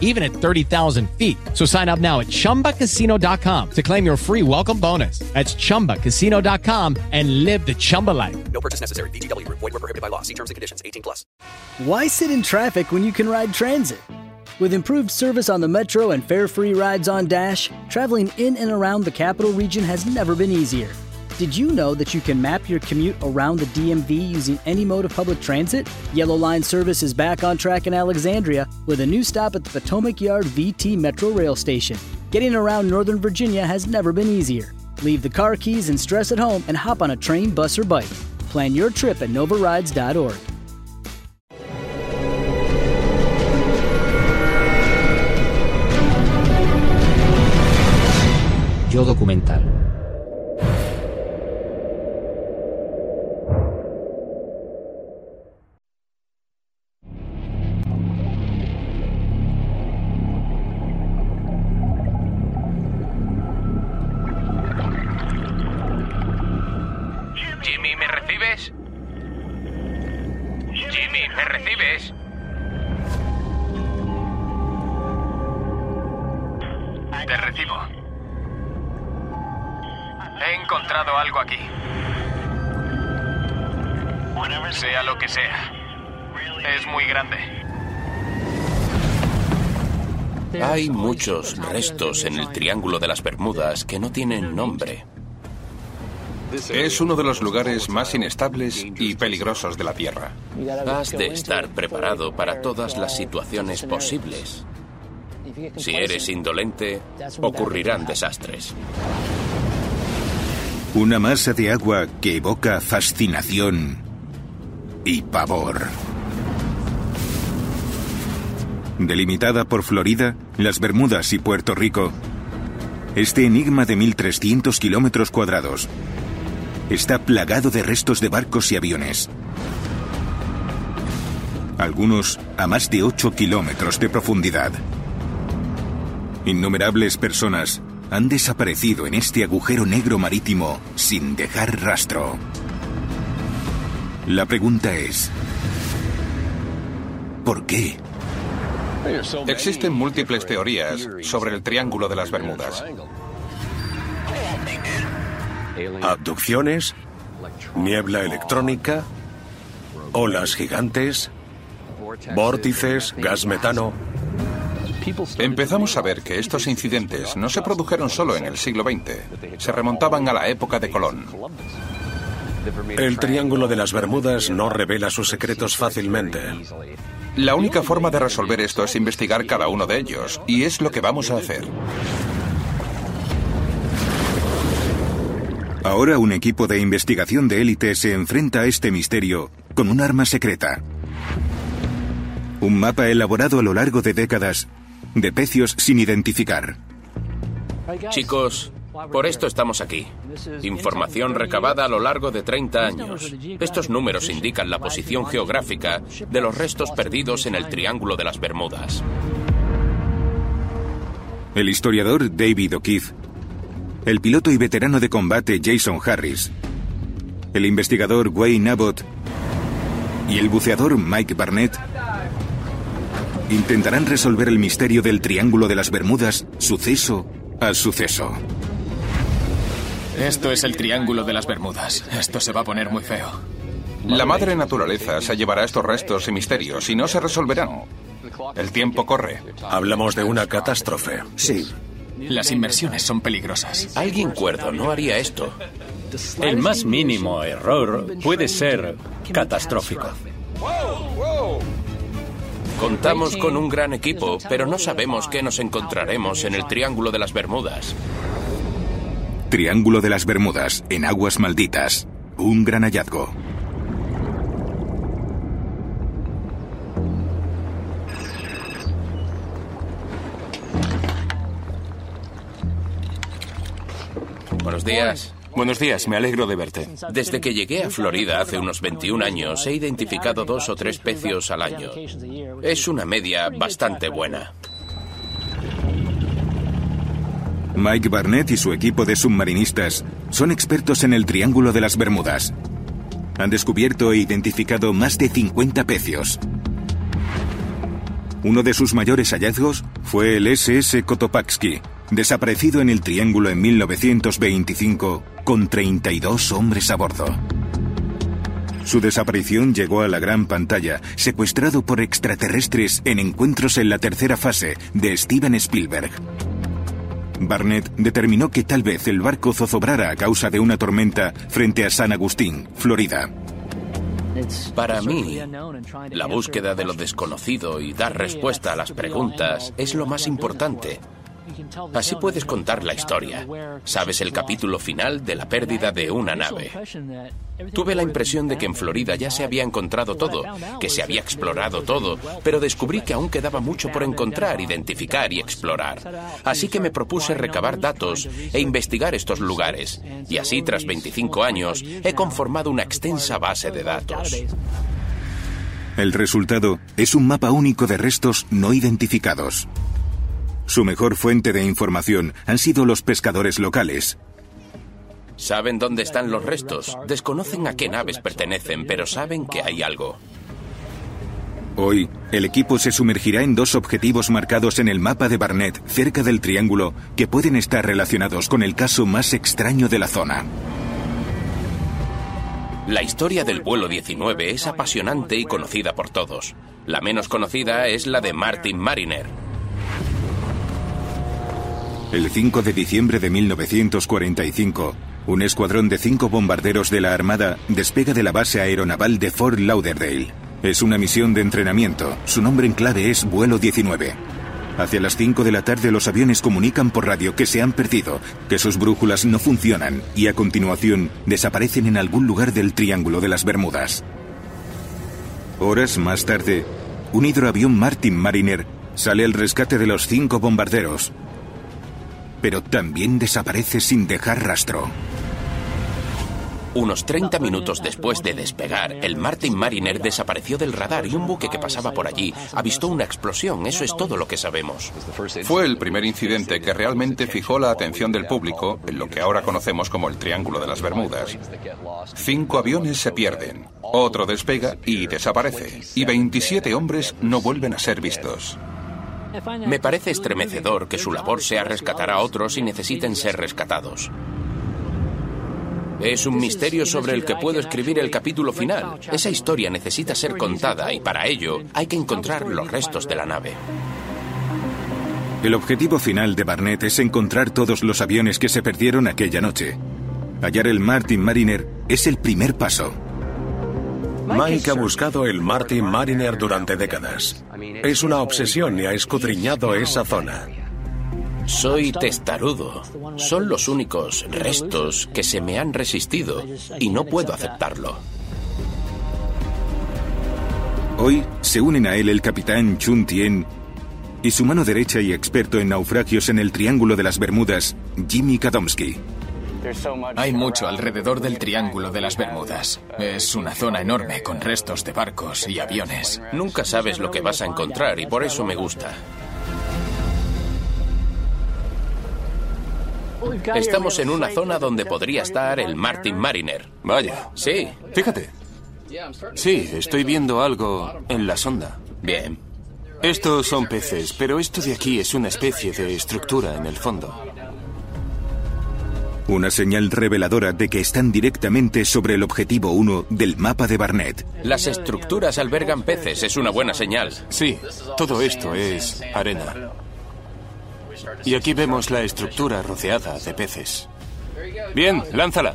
even at 30,000 feet. So sign up now at chumbacasino.com to claim your free welcome bonus. That's chumbacasino.com and live the Chumba life. No purchase necessary. VGW Group. Void were prohibited by law. See terms and conditions. 18 plus. Why sit in traffic when you can ride transit? With improved service on the Metro and fare-free rides on Dash, traveling in and around the capital region has never been easier. Did you know that you can map your commute around the DMV using any mode of public transit? Yellow Line service is back on track in Alexandria with a new stop at the Potomac Yard VT Metro Rail Station. Getting around Northern Virginia has never been easier. Leave the car keys and stress at home and hop on a train, bus, or bike. Plan your trip at novarides.org. Yo documental. Muchos restos en el Triángulo de las Bermudas que no tienen nombre. Es uno de los lugares más inestables y peligrosos de la Tierra. Has de estar preparado para todas las situaciones posibles. Si eres indolente, ocurrirán desastres. Una masa de agua que evoca fascinación y pavor. Delimitada por Florida, las Bermudas y Puerto Rico, este enigma de 1.300 kilómetros cuadrados está plagado de restos de barcos y aviones. Algunos a más de 8 kilómetros de profundidad. Innumerables personas han desaparecido en este agujero negro marítimo sin dejar rastro. La pregunta es, ¿por qué? Existen múltiples teorías sobre el Triángulo de las Bermudas. Abducciones, niebla electrónica, olas gigantes, vórtices, gas metano. Empezamos a ver que estos incidentes no se produjeron solo en el siglo XX, se remontaban a la época de Colón. El Triángulo de las Bermudas no revela sus secretos fácilmente. La única forma de resolver esto es investigar cada uno de ellos, y es lo que vamos a hacer. Ahora un equipo de investigación de élite se enfrenta a este misterio con un arma secreta. Un mapa elaborado a lo largo de décadas de pecios sin identificar. Chicos, por esto estamos aquí. Información recabada a lo largo de 30 años. Estos números indican la posición geográfica de los restos perdidos en el Triángulo de las Bermudas. El historiador David O'Keefe, el piloto y veterano de combate Jason Harris, el investigador Wayne Abbott y el buceador Mike Barnett intentarán resolver el misterio del Triángulo de las Bermudas suceso a suceso. Esto es el Triángulo de las Bermudas. Esto se va a poner muy feo. La madre naturaleza se llevará estos restos y misterios y no se resolverán. El tiempo corre. Hablamos de una catástrofe. Sí. Las inmersiones son peligrosas. Alguien cuerdo no haría esto. El más mínimo error puede ser catastrófico. Contamos con un gran equipo, pero no sabemos qué nos encontraremos en el Triángulo de las Bermudas. Triángulo de las Bermudas, en aguas malditas. Un gran hallazgo. Buenos días. Buenos días, me alegro de verte. Desde que llegué a Florida hace unos 21 años, he identificado dos o tres pecios al año. Es una media bastante buena. Mike Barnett y su equipo de submarinistas son expertos en el Triángulo de las Bermudas. Han descubierto e identificado más de 50 pecios. Uno de sus mayores hallazgos fue el SS Kotopaxki, desaparecido en el Triángulo en 1925 con 32 hombres a bordo. Su desaparición llegó a la gran pantalla, secuestrado por extraterrestres en encuentros en la tercera fase de Steven Spielberg. Barnett determinó que tal vez el barco zozobrara a causa de una tormenta frente a San Agustín, Florida. Para mí, la búsqueda de lo desconocido y dar respuesta a las preguntas es lo más importante. Así puedes contar la historia. Sabes el capítulo final de la pérdida de una nave. Tuve la impresión de que en Florida ya se había encontrado todo, que se había explorado todo, pero descubrí que aún quedaba mucho por encontrar, identificar y explorar. Así que me propuse recabar datos e investigar estos lugares. Y así, tras 25 años, he conformado una extensa base de datos. El resultado es un mapa único de restos no identificados. Su mejor fuente de información han sido los pescadores locales. Saben dónde están los restos, desconocen a qué naves pertenecen, pero saben que hay algo. Hoy, el equipo se sumergirá en dos objetivos marcados en el mapa de Barnett cerca del triángulo que pueden estar relacionados con el caso más extraño de la zona. La historia del vuelo 19 es apasionante y conocida por todos. La menos conocida es la de Martin Mariner, el 5 de diciembre de 1945, un escuadrón de cinco bombarderos de la Armada despega de la base aeronaval de Fort Lauderdale. Es una misión de entrenamiento. Su nombre en clave es Vuelo 19. Hacia las 5 de la tarde los aviones comunican por radio que se han perdido, que sus brújulas no funcionan y a continuación desaparecen en algún lugar del Triángulo de las Bermudas. Horas más tarde, un hidroavión Martin Mariner sale al rescate de los cinco bombarderos, pero también desaparece sin dejar rastro. Unos 30 minutos después de despegar, el Martin Mariner desapareció del radar y un buque que pasaba por allí avistó una explosión. Eso es todo lo que sabemos. Fue el primer incidente que realmente fijó la atención del público en lo que ahora conocemos como el Triángulo de las Bermudas. Cinco aviones se pierden, otro despega y desaparece, y 27 hombres no vuelven a ser vistos. Me parece estremecedor que su labor sea rescatar a otros y necesiten ser rescatados. Es un misterio sobre el que puedo escribir el capítulo final. Esa historia necesita ser contada y para ello hay que encontrar los restos de la nave. El objetivo final de Barnett es encontrar todos los aviones que se perdieron aquella noche. Hallar el Martin Mariner es el primer paso. Mike ha buscado el Martin Mariner durante décadas. Es una obsesión y ha escudriñado esa zona. Soy testarudo. Son los únicos restos que se me han resistido y no puedo aceptarlo. Hoy se unen a él el capitán Chun Tien y su mano derecha y experto en naufragios en el Triángulo de las Bermudas, Jimmy Kadomsky. Hay mucho alrededor del Triángulo de las Bermudas. Es una zona enorme con restos de barcos y aviones. Nunca sabes lo que vas a encontrar y por eso me gusta. Estamos en una zona donde podría estar el Martin Mariner. Vaya. Sí. Fíjate. Sí, estoy viendo algo en la sonda. Bien. Estos son peces, pero esto de aquí es una especie de estructura en el fondo. Una señal reveladora de que están directamente sobre el objetivo 1 del mapa de Barnett. Las estructuras albergan peces, es una buena señal. Sí, todo esto es arena. Y aquí vemos la estructura rodeada de peces. Bien, lánzala.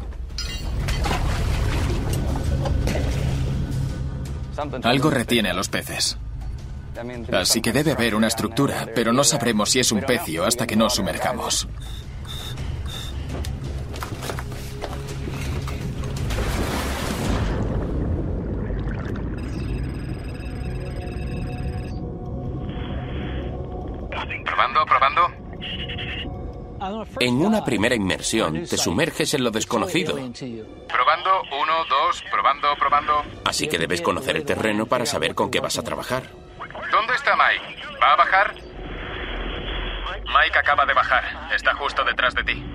Algo retiene a los peces. Así que debe haber una estructura, pero no sabremos si es un pecio hasta que nos sumerjamos. Probando, probando. En una primera inmersión te sumerges en lo desconocido. Probando, uno, dos, probando, probando. Así que debes conocer el terreno para saber con qué vas a trabajar. ¿Dónde está Mike? ¿Va a bajar? Mike acaba de bajar. Está justo detrás de ti.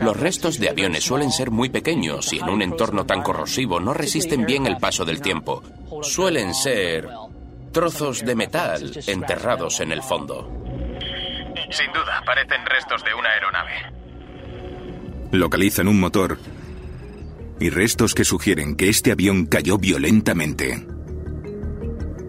Los restos de aviones suelen ser muy pequeños y en un entorno tan corrosivo no resisten bien el paso del tiempo. Suelen ser trozos de metal enterrados en el fondo. Sin duda, parecen restos de una aeronave. Localizan un motor y restos que sugieren que este avión cayó violentamente.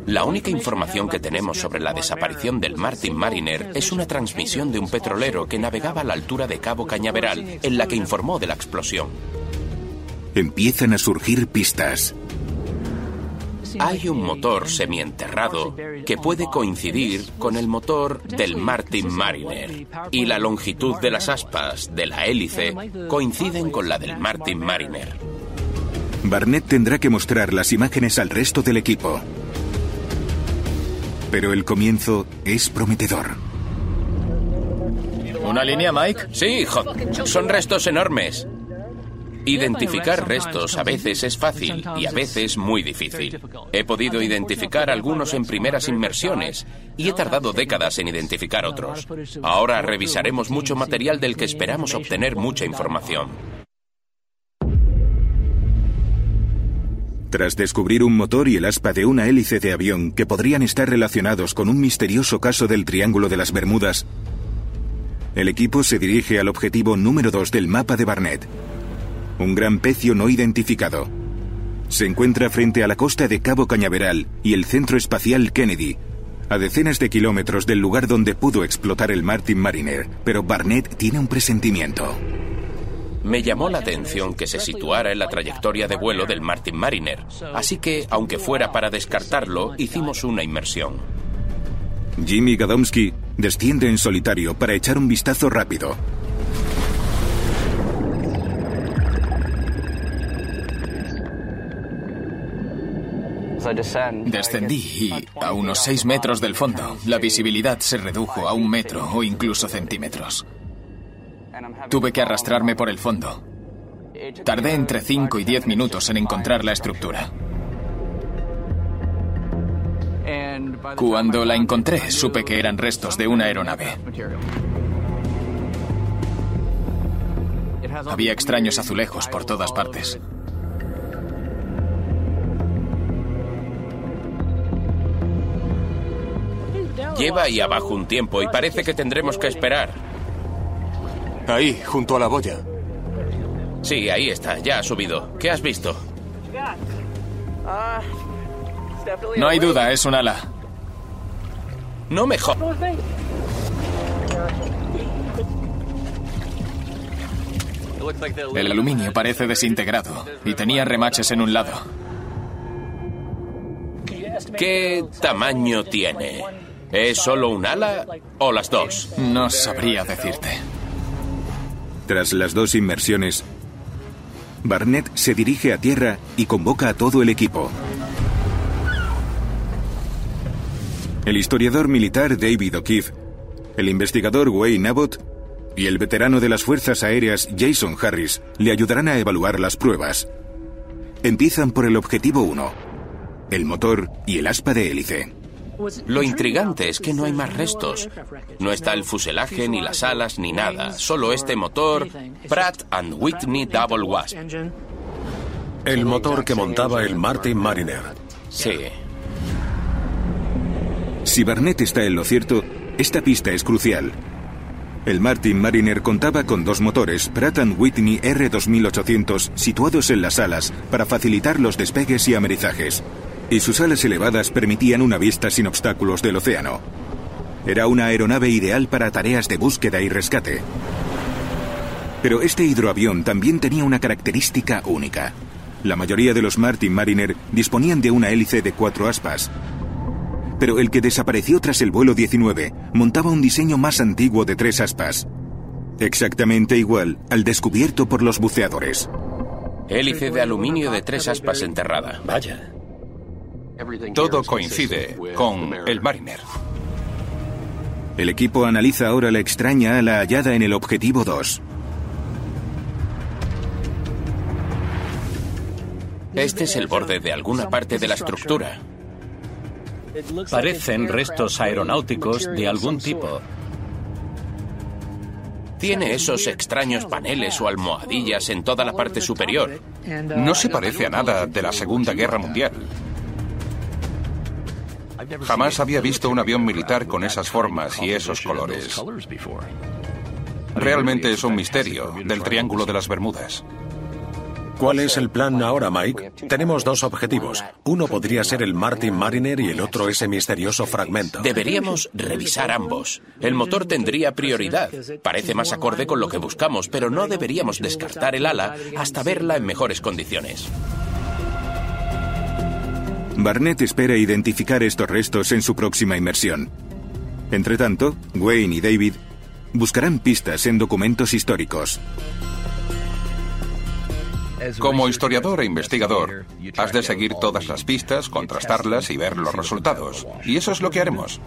La única información que tenemos sobre la desaparición del Martin Mariner es una transmisión de un petrolero que navegaba a la altura de Cabo Cañaveral, en la que informó de la explosión. Empiezan a surgir pistas. Hay un motor semienterrado que puede coincidir con el motor del Martin Mariner y la longitud de las aspas de la hélice coinciden con la del Martin Mariner. Barnett tendrá que mostrar las imágenes al resto del equipo. Pero el comienzo es prometedor. ¿Una línea, Mike? Sí, hijo. Son restos enormes. Identificar restos a veces es fácil y a veces muy difícil. He podido identificar algunos en primeras inmersiones y he tardado décadas en identificar otros. Ahora revisaremos mucho material del que esperamos obtener mucha información. Tras descubrir un motor y el aspa de una hélice de avión que podrían estar relacionados con un misterioso caso del Triángulo de las Bermudas, el equipo se dirige al objetivo número 2 del mapa de Barnett, un gran pecio no identificado. Se encuentra frente a la costa de Cabo Cañaveral y el Centro Espacial Kennedy, a decenas de kilómetros del lugar donde pudo explotar el Martin Mariner, pero Barnett tiene un presentimiento. Me llamó la atención que se situara en la trayectoria de vuelo del Martin Mariner, así que, aunque fuera para descartarlo, hicimos una inmersión. Jimmy Gadomski desciende en solitario para echar un vistazo rápido. Descendí y, a unos seis metros del fondo, la visibilidad se redujo a un metro o incluso centímetros. Tuve que arrastrarme por el fondo. Tardé entre 5 y 10 minutos en encontrar la estructura. Cuando la encontré, supe que eran restos de una aeronave. Había extraños azulejos por todas partes. Lleva ahí abajo un tiempo y parece que tendremos que esperar. Ahí, junto a la boya. Sí, ahí está, ya ha subido. ¿Qué has visto? No hay duda, es un ala. No mejor. El aluminio parece desintegrado y tenía remaches en un lado. ¿Qué tamaño tiene? ¿Es solo un ala o las dos? No sabría decirte. Tras las dos inmersiones, Barnett se dirige a tierra y convoca a todo el equipo. El historiador militar David O'Keefe, el investigador Wayne Abbott y el veterano de las Fuerzas Aéreas Jason Harris le ayudarán a evaluar las pruebas. Empiezan por el objetivo 1, el motor y el aspa de hélice. Lo intrigante es que no hay más restos. No está el fuselaje, ni las alas, ni nada. Solo este motor Pratt and Whitney Double Wasp. El motor que montaba el Martin Mariner. Sí. Si Barnett está en lo cierto, esta pista es crucial. El Martin Mariner contaba con dos motores Pratt Whitney R2800 situados en las alas para facilitar los despegues y amerizajes y sus alas elevadas permitían una vista sin obstáculos del océano. Era una aeronave ideal para tareas de búsqueda y rescate. Pero este hidroavión también tenía una característica única. La mayoría de los Martin Mariner disponían de una hélice de cuatro aspas. Pero el que desapareció tras el vuelo 19 montaba un diseño más antiguo de tres aspas. Exactamente igual al descubierto por los buceadores. Hélice de aluminio de tres aspas enterrada. Todo coincide con el Mariner. El equipo analiza ahora la extraña ala hallada en el objetivo 2. Este es el borde de alguna parte de la estructura. Parecen restos aeronáuticos de algún tipo. Tiene esos extraños paneles o almohadillas en toda la parte superior. No se parece a nada de la Segunda Guerra Mundial. Jamás había visto un avión militar con esas formas y esos colores. Realmente es un misterio del Triángulo de las Bermudas. ¿Cuál es el plan ahora, Mike? Tenemos dos objetivos. Uno podría ser el Martin Mariner y el otro ese misterioso fragmento. Deberíamos revisar ambos. El motor tendría prioridad. Parece más acorde con lo que buscamos, pero no deberíamos descartar el ala hasta verla en mejores condiciones. Barnett espera identificar estos restos en su próxima inmersión. Entre tanto, Wayne y David buscarán pistas en documentos históricos. Como historiador e investigador, has de seguir todas las pistas, contrastarlas y ver los resultados. Y eso es lo que haremos.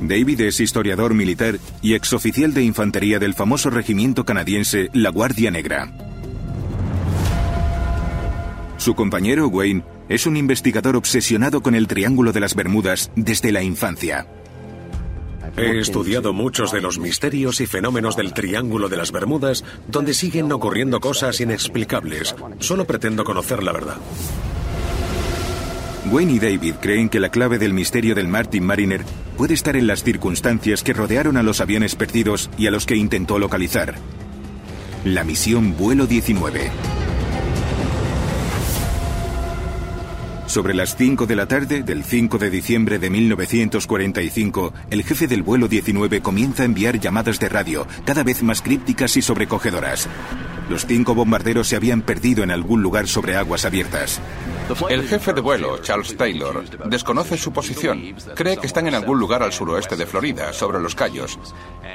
David es historiador militar y exoficial de infantería del famoso regimiento canadiense La Guardia Negra. Su compañero Wayne es un investigador obsesionado con el Triángulo de las Bermudas desde la infancia. He estudiado muchos de los misterios y fenómenos del Triángulo de las Bermudas, donde siguen ocurriendo cosas inexplicables. Solo pretendo conocer la verdad. Wayne y David creen que la clave del misterio del Martin Mariner puede estar en las circunstancias que rodearon a los aviones perdidos y a los que intentó localizar. La misión Vuelo 19. Sobre las 5 de la tarde del 5 de diciembre de 1945, el jefe del vuelo 19 comienza a enviar llamadas de radio, cada vez más crípticas y sobrecogedoras. Los cinco bombarderos se habían perdido en algún lugar sobre aguas abiertas. El jefe de vuelo, Charles Taylor, desconoce su posición. Cree que están en algún lugar al suroeste de Florida, sobre los Cayos,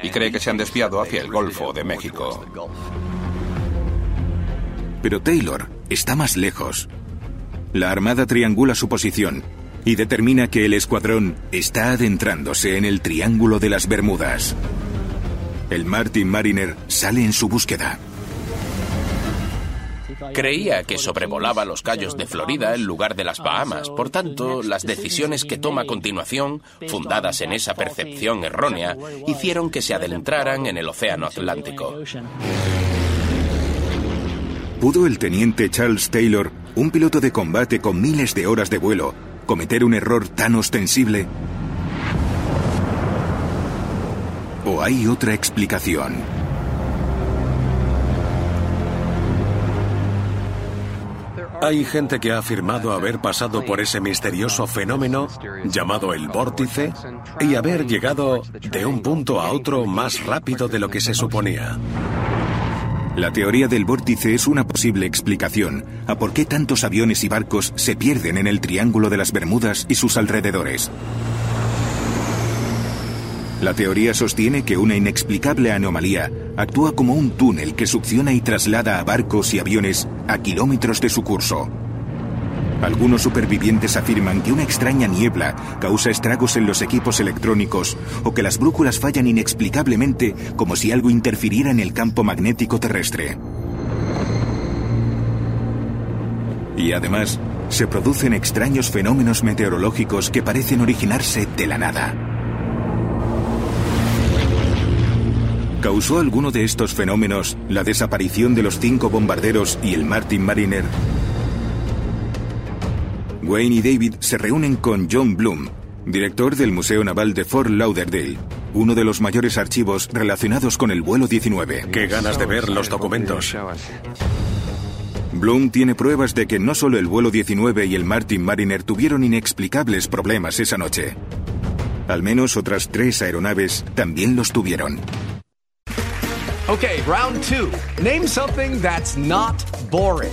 y cree que se han desviado hacia el Golfo de México. Pero Taylor está más lejos. La Armada triangula su posición y determina que el escuadrón está adentrándose en el Triángulo de las Bermudas. El Martin Mariner sale en su búsqueda. Creía que sobrevolaba los cayos de Florida en lugar de las Bahamas. Por tanto, las decisiones que toma a continuación, fundadas en esa percepción errónea, hicieron que se adentraran en el Océano Atlántico. ¿Pudo el teniente Charles Taylor, un piloto de combate con miles de horas de vuelo, cometer un error tan ostensible? ¿O hay otra explicación? Hay gente que ha afirmado haber pasado por ese misterioso fenómeno llamado el vórtice y haber llegado de un punto a otro más rápido de lo que se suponía. La teoría del vórtice es una posible explicación a por qué tantos aviones y barcos se pierden en el Triángulo de las Bermudas y sus alrededores. La teoría sostiene que una inexplicable anomalía actúa como un túnel que succiona y traslada a barcos y aviones a kilómetros de su curso. Algunos supervivientes afirman que una extraña niebla causa estragos en los equipos electrónicos o que las brújulas fallan inexplicablemente como si algo interfiriera en el campo magnético terrestre. Y además, se producen extraños fenómenos meteorológicos que parecen originarse de la nada. ¿Causó alguno de estos fenómenos la desaparición de los cinco bombarderos y el Martin Mariner? Wayne y David se reúnen con John Bloom, director del Museo Naval de Fort Lauderdale, uno de los mayores archivos relacionados con el vuelo 19. Qué ganas de ver los documentos. Bloom tiene pruebas de que no solo el vuelo 19 y el Martin Mariner tuvieron inexplicables problemas esa noche. Al menos otras tres aeronaves también los tuvieron. Okay, round two. Name something that's not boring.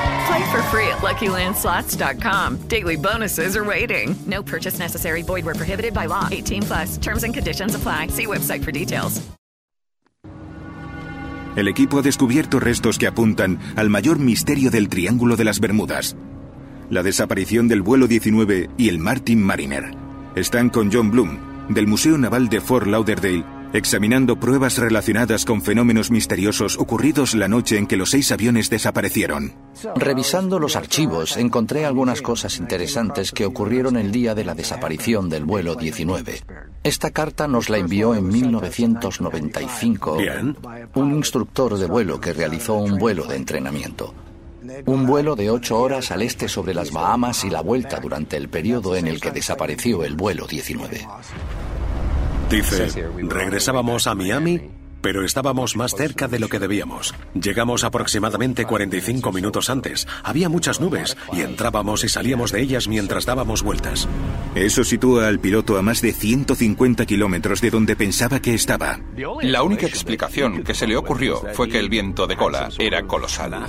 Play for free at LuckyLandSlots.com. Daily bonuses are waiting. No purchase necessary. Void where prohibited by law. 18 plus. Terms and conditions apply. See website for details. El equipo ha descubierto restos que apuntan al mayor misterio del Triángulo de las Bermudas. La desaparición del vuelo 19 y el Martin Mariner. Están con John Bloom, del Museo Naval de Fort Lauderdale, examinando pruebas relacionadas con fenómenos misteriosos ocurridos la noche en que los seis aviones desaparecieron. Revisando los archivos, encontré algunas cosas interesantes que ocurrieron el día de la desaparición del vuelo 19. Esta carta nos la envió en 1995 un instructor de vuelo que realizó un vuelo de entrenamiento. Un vuelo de ocho horas al este sobre las Bahamas y la vuelta durante el periodo en el que desapareció el vuelo 19. Dice, regresábamos a Miami, pero estábamos más cerca de lo que debíamos. Llegamos aproximadamente 45 minutos antes. Había muchas nubes y entrábamos y salíamos de ellas mientras dábamos vueltas. Eso sitúa al piloto a más de 150 kilómetros de donde pensaba que estaba. La única explicación que se le ocurrió fue que el viento de cola era colosal.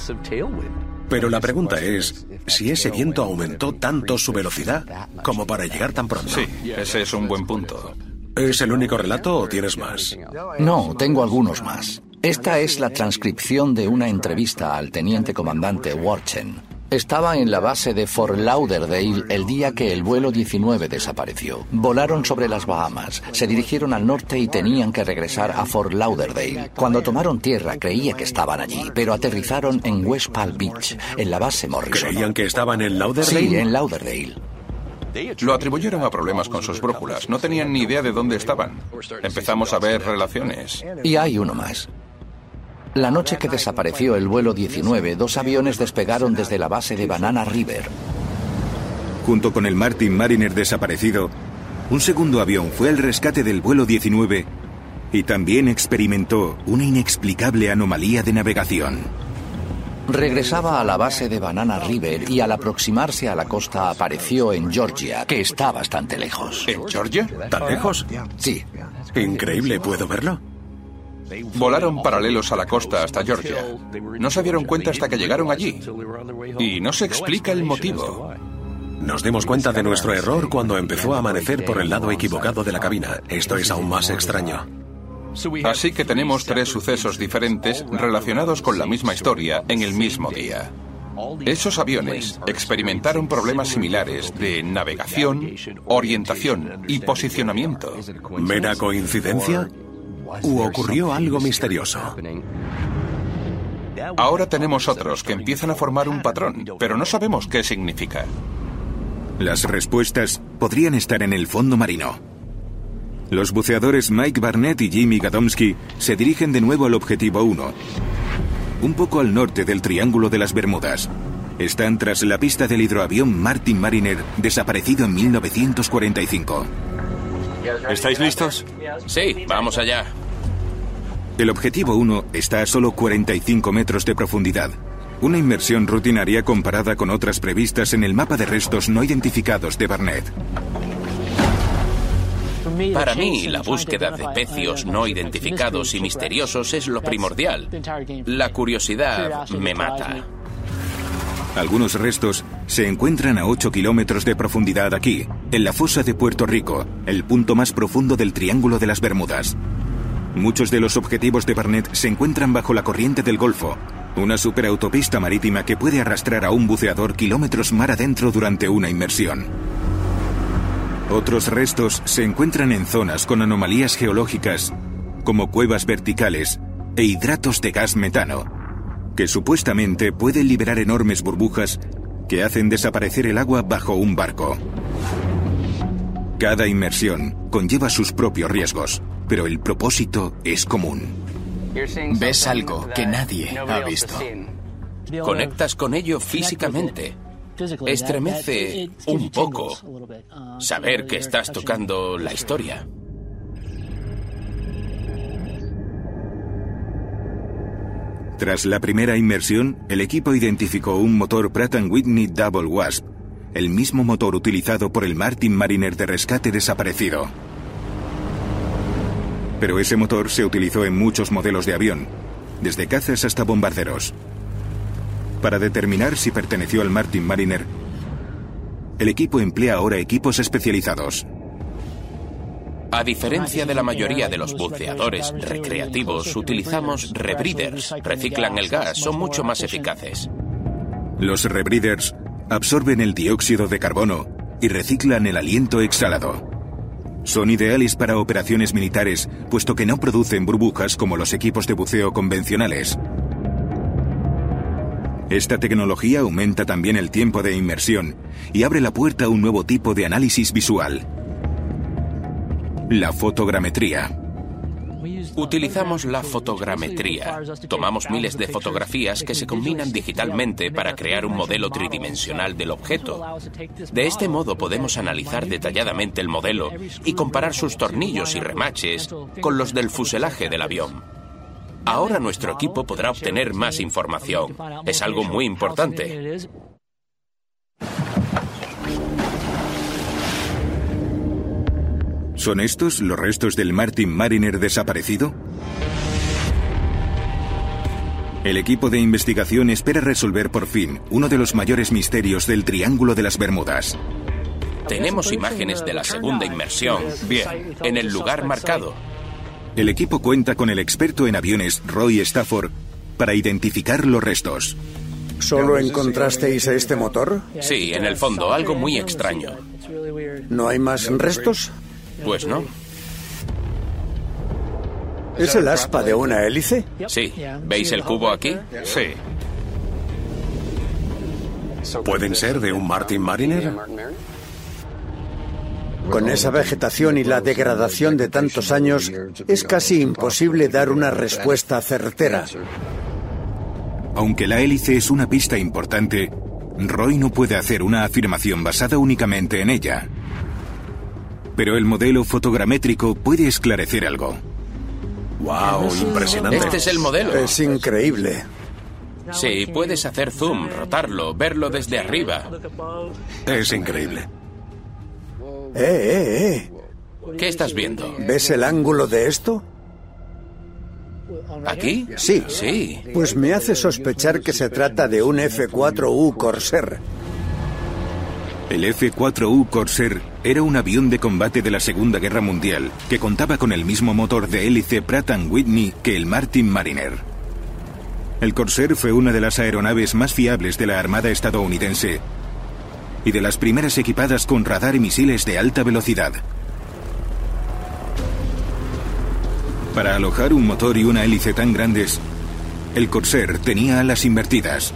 Pero la pregunta es si ese viento aumentó tanto su velocidad como para llegar tan pronto. Sí, ese es un buen punto. ¿Es el único relato o tienes más? No, tengo algunos más. Esta es la transcripción de una entrevista al teniente comandante Warchen. Estaba en la base de Fort Lauderdale el día que el vuelo 19 desapareció. Volaron sobre las Bahamas, se dirigieron al norte y tenían que regresar a Fort Lauderdale. Cuando tomaron tierra creía que estaban allí, pero aterrizaron en West Palm Beach, en la base Morrison. ¿Creían que estaban en Lauderdale? Sí, en Lauderdale. Lo atribuyeron a problemas con sus brújulas. No tenían ni idea de dónde estaban. Empezamos a ver relaciones. Y hay uno más. La noche que desapareció el vuelo 19, dos aviones despegaron desde la base de Banana River. Junto con el Martin Mariner desaparecido, un segundo avión fue al rescate del vuelo 19 y también experimentó una inexplicable anomalía de navegación. Regresaba a la base de Banana River y al aproximarse a la costa apareció en Georgia, que está bastante lejos. ¿En Georgia? ¿Tan lejos? Sí. Increíble, ¿puedo verlo? Volaron paralelos a la costa hasta Georgia. No se dieron cuenta hasta que llegaron allí. Y no se explica el motivo. Nos dimos cuenta de nuestro error cuando empezó a amanecer por el lado equivocado de la cabina. Esto es aún más extraño. Así que tenemos tres sucesos diferentes relacionados con la misma historia en el mismo día. Esos aviones experimentaron problemas similares de navegación, orientación y posicionamiento. ¿Mera coincidencia? ¿U ocurrió algo misterioso? Ahora tenemos otros que empiezan a formar un patrón, pero no sabemos qué significa. Las respuestas podrían estar en el fondo marino. Los buceadores Mike Barnett y Jimmy Gadomski se dirigen de nuevo al objetivo 1, un poco al norte del Triángulo de las Bermudas. Están tras la pista del hidroavión Martin Mariner, desaparecido en 1945. ¿Estáis listos? Sí, vamos allá. El objetivo 1 está a solo 45 metros de profundidad. Una inmersión rutinaria comparada con otras previstas en el mapa de restos no identificados de Barnett. Para mí, la búsqueda de pecios no identificados y misteriosos es lo primordial. La curiosidad me mata. Algunos restos se encuentran a 8 kilómetros de profundidad aquí, en la fosa de Puerto Rico, el punto más profundo del Triángulo de las Bermudas. Muchos de los objetivos de Barnett se encuentran bajo la corriente del Golfo, una superautopista marítima que puede arrastrar a un buceador kilómetros mar adentro durante una inmersión. Otros restos se encuentran en zonas con anomalías geológicas, como cuevas verticales e hidratos de gas metano, que supuestamente pueden liberar enormes burbujas que hacen desaparecer el agua bajo un barco. Cada inmersión conlleva sus propios riesgos, pero el propósito es común. Ves algo que nadie ha visto. Conectas con ello físicamente. Estremece un poco saber que estás tocando la historia. Tras la primera inmersión, el equipo identificó un motor Pratt Whitney Double Wasp, el mismo motor utilizado por el Martin Mariner de rescate desaparecido. Pero ese motor se utilizó en muchos modelos de avión, desde cazas hasta bombarderos. Para determinar si perteneció al Martin Mariner, el equipo emplea ahora equipos especializados. A diferencia de la mayoría de los buceadores recreativos, utilizamos rebreathers. Reciclan el gas, son mucho más eficaces. Los rebreathers absorben el dióxido de carbono y reciclan el aliento exhalado. Son ideales para operaciones militares, puesto que no producen burbujas como los equipos de buceo convencionales. Esta tecnología aumenta también el tiempo de inmersión y abre la puerta a un nuevo tipo de análisis visual. La fotogrametría. Utilizamos la fotogrametría. Tomamos miles de fotografías que se combinan digitalmente para crear un modelo tridimensional del objeto. De este modo podemos analizar detalladamente el modelo y comparar sus tornillos y remaches con los del fuselaje del avión. Ahora nuestro equipo podrá obtener más información. Es algo muy importante. ¿Son estos los restos del Martin Mariner desaparecido? El equipo de investigación espera resolver por fin uno de los mayores misterios del Triángulo de las Bermudas. Tenemos imágenes de la segunda inmersión. Bien, en el lugar marcado. El equipo cuenta con el experto en aviones Roy Stafford para identificar los restos. ¿Solo encontrasteis este motor? Sí, en el fondo, algo muy extraño. ¿No hay más restos? Pues no. ¿Es el aspa de una hélice? Sí. ¿Veis el cubo aquí? Sí. ¿Pueden ser de un Martin Mariner? Con esa vegetación y la degradación de tantos años, es casi imposible dar una respuesta certera. Aunque la hélice es una pista importante, Roy no puede hacer una afirmación basada únicamente en ella. Pero el modelo fotogramétrico puede esclarecer algo. ¡Wow! Impresionante. Este es el modelo. Es increíble. Sí, puedes hacer zoom, rotarlo, verlo desde arriba. Es increíble. Eh, eh, eh. ¿Qué estás viendo? ¿Ves el ángulo de esto? ¿Aquí? Sí. Sí. Pues me hace sospechar que se trata de un F-4U Corsair. El F-4U Corsair era un avión de combate de la Segunda Guerra Mundial que contaba con el mismo motor de hélice Pratt Whitney que el Martin Mariner. El Corsair fue una de las aeronaves más fiables de la Armada estadounidense y de las primeras equipadas con radar y misiles de alta velocidad. Para alojar un motor y una hélice tan grandes, el Corsair tenía alas invertidas.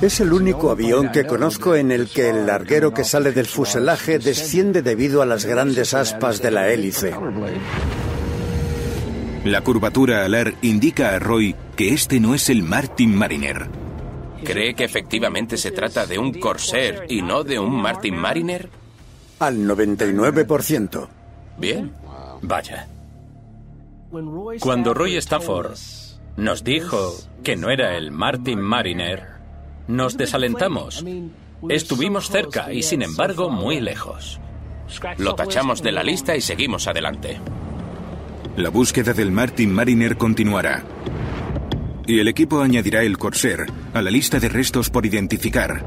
Es el único avión que conozco en el que el larguero que sale del fuselaje desciende debido a las grandes aspas de la hélice. La curvatura alar indica a Roy que este no es el Martin Mariner. ¿Cree que efectivamente se trata de un Corsair y no de un Martin Mariner? Al 99%. Bien. Vaya. Cuando Roy Stafford nos dijo que no era el Martin Mariner, nos desalentamos. Estuvimos cerca y sin embargo muy lejos. Lo tachamos de la lista y seguimos adelante. La búsqueda del Martin Mariner continuará. Y el equipo añadirá el Corsair a la lista de restos por identificar.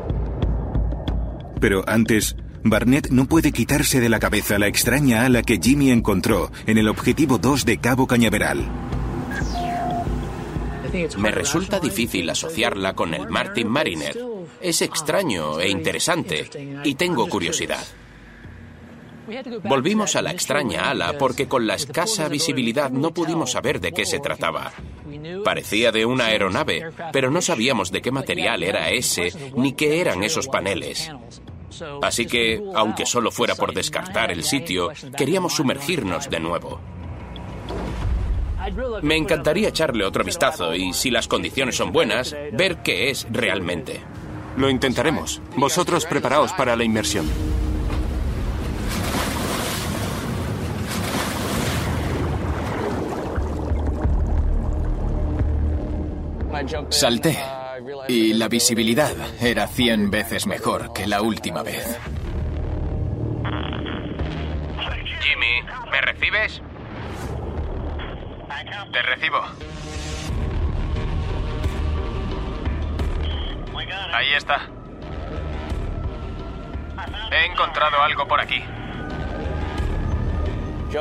Pero antes, Barnett no puede quitarse de la cabeza la extraña ala que Jimmy encontró en el objetivo 2 de Cabo Cañaveral. Me resulta difícil asociarla con el Martin Mariner. Es extraño e interesante y tengo curiosidad. Volvimos a la extraña ala porque con la escasa visibilidad no pudimos saber de qué se trataba. Parecía de una aeronave, pero no sabíamos de qué material era ese ni qué eran esos paneles. Así que, aunque solo fuera por descartar el sitio, queríamos sumergirnos de nuevo. Me encantaría echarle otro vistazo y, si las condiciones son buenas, ver qué es realmente. Lo intentaremos. Vosotros preparaos para la inmersión. Salté y la visibilidad era 100 veces mejor que la última vez. Jimmy, ¿me recibes? Te recibo. Ahí está. He encontrado algo por aquí.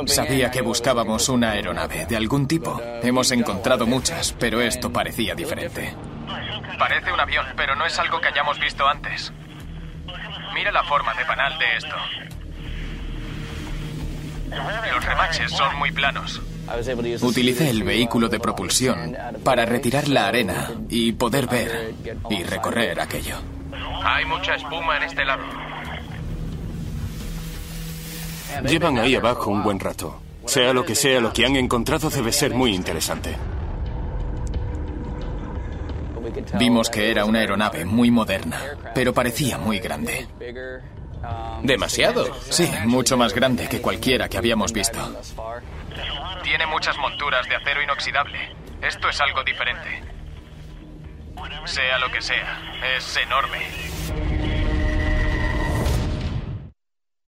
Sabía que buscábamos una aeronave de algún tipo. Hemos encontrado muchas, pero esto parecía diferente. Parece un avión, pero no es algo que hayamos visto antes. Mira la forma de panal de esto. Los remaches son muy planos. Utilicé el vehículo de propulsión para retirar la arena y poder ver y recorrer aquello. Hay mucha espuma en este lado. Llevan ahí abajo un buen rato. Sea lo que sea, lo que han encontrado debe ser muy interesante. Vimos que era una aeronave muy moderna, pero parecía muy grande. ¿Demasiado? Sí, mucho más grande que cualquiera que habíamos visto. Tiene muchas monturas de acero inoxidable. Esto es algo diferente. Sea lo que sea, es enorme.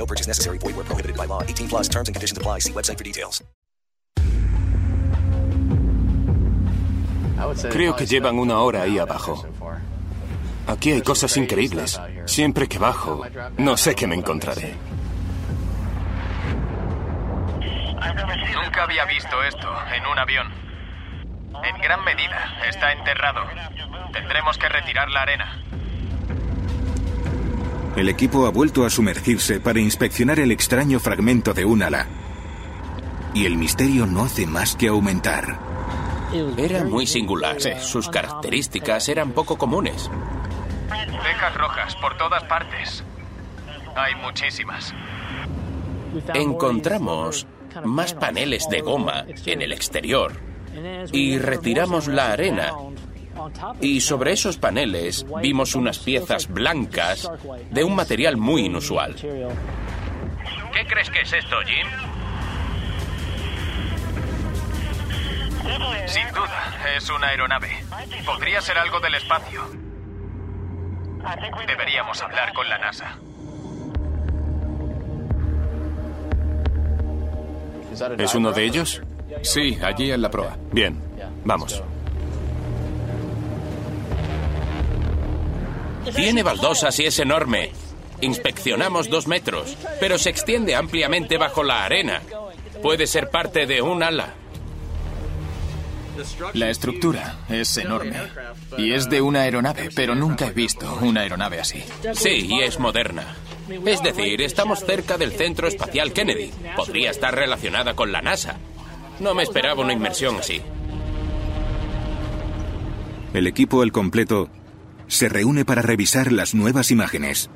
No purchase necessary. Void where prohibited by law. 18 plus terms and conditions apply. See website for details. Creo que llevan una hora ahí abajo. Aquí hay cosas increíbles. Siempre que bajo, no sé qué me encontraré. Nunca había visto esto en un avión. En gran medida está enterrado. Tendremos que retirar la arena. El equipo ha vuelto a sumergirse para inspeccionar el extraño fragmento de un ala. Y el misterio no hace más que aumentar. Era muy singular. Sus características eran poco comunes. Cejas rojas por todas partes. Hay muchísimas. Encontramos más paneles de goma en el exterior y retiramos la arena. Y sobre esos paneles vimos unas piezas blancas de un material muy inusual. ¿Qué crees que es esto, Jim? Sin duda, es una aeronave. Podría ser algo del espacio. Deberíamos hablar con la NASA. ¿Es uno de ellos? Sí, allí en la proa. Bien, vamos. Tiene baldosas y es enorme. Inspeccionamos dos metros, pero se extiende ampliamente bajo la arena. Puede ser parte de un ala. La estructura es enorme. Y es de una aeronave, pero nunca he visto una aeronave así. Sí, y es moderna. Es decir, estamos cerca del Centro Espacial Kennedy. Podría estar relacionada con la NASA. No me esperaba una inmersión así. El equipo al completo se reúne para revisar las nuevas imágenes.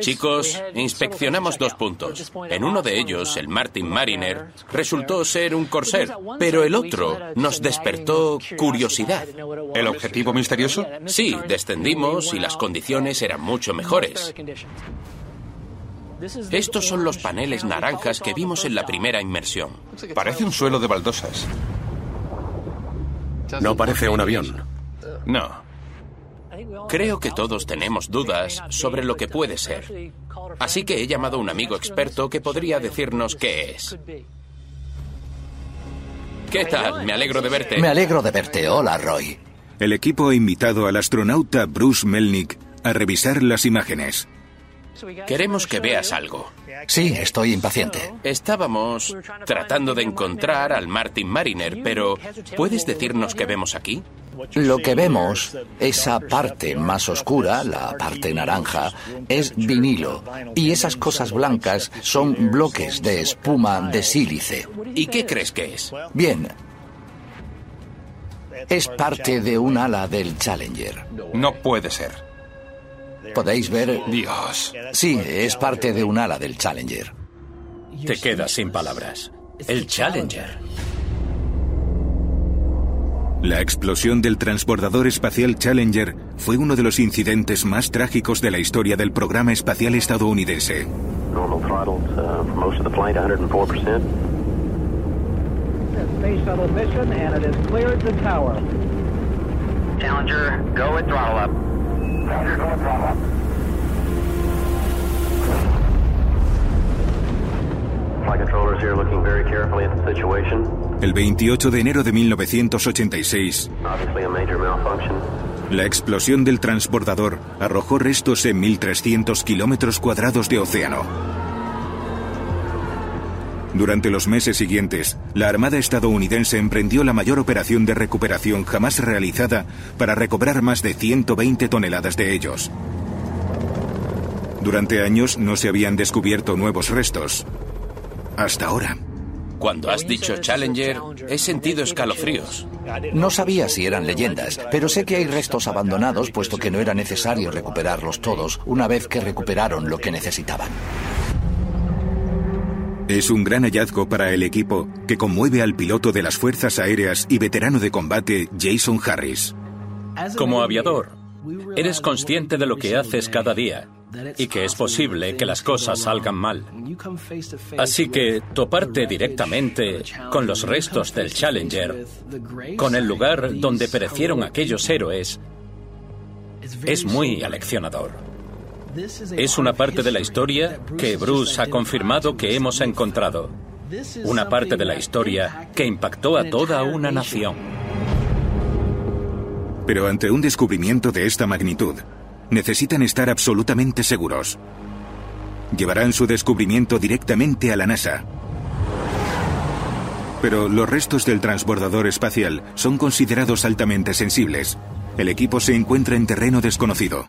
Chicos, inspeccionamos dos puntos. En uno de ellos, el Martin Mariner, resultó ser un corsair, pero el otro nos despertó curiosidad. ¿El objetivo misterioso? Sí, descendimos y las condiciones eran mucho mejores. Estos son los paneles naranjas que vimos en la primera inmersión. Parece un suelo de baldosas. No parece un avión. No. Creo que todos tenemos dudas sobre lo que puede ser. Así que he llamado a un amigo experto que podría decirnos qué es. ¿Qué tal? Me alegro de verte. Me alegro de verte. Hola, Roy. El equipo ha invitado al astronauta Bruce Melnick a revisar las imágenes. Queremos que veas algo. Sí, estoy impaciente. Estábamos tratando de encontrar al Martin Mariner, pero ¿puedes decirnos qué vemos aquí? Lo que vemos, esa parte más oscura, la parte naranja, es vinilo. Y esas cosas blancas son bloques de espuma de sílice. ¿Y qué crees que es? Bien. Es parte de un ala del Challenger. No puede ser. ¿Podéis ver? Dios. Sí, es parte de un ala del Challenger. Te quedas sin palabras. El Challenger. La explosión del transbordador espacial Challenger fue uno de los incidentes más trágicos de la historia del programa espacial estadounidense. Uh, for most of the flight, 104%. Space shuttle mission, and it has cleared the tower. Challenger, go with throttle up. El 28 de enero de 1986, Obviously a major malfunction. la explosión del transbordador arrojó restos en 1.300 kilómetros cuadrados de océano. Durante los meses siguientes, la Armada estadounidense emprendió la mayor operación de recuperación jamás realizada para recobrar más de 120 toneladas de ellos. Durante años no se habían descubierto nuevos restos. Hasta ahora. Cuando has dicho Challenger, he sentido escalofríos. No sabía si eran leyendas, pero sé que hay restos abandonados puesto que no era necesario recuperarlos todos una vez que recuperaron lo que necesitaban. Es un gran hallazgo para el equipo que conmueve al piloto de las Fuerzas Aéreas y veterano de combate Jason Harris. Como aviador, eres consciente de lo que haces cada día y que es posible que las cosas salgan mal. Así que toparte directamente con los restos del Challenger, con el lugar donde perecieron aquellos héroes, es muy aleccionador. Es una parte de la historia que Bruce ha confirmado que hemos encontrado. Una parte de la historia que impactó a toda una nación. Pero ante un descubrimiento de esta magnitud, necesitan estar absolutamente seguros. Llevarán su descubrimiento directamente a la NASA. Pero los restos del transbordador espacial son considerados altamente sensibles. El equipo se encuentra en terreno desconocido.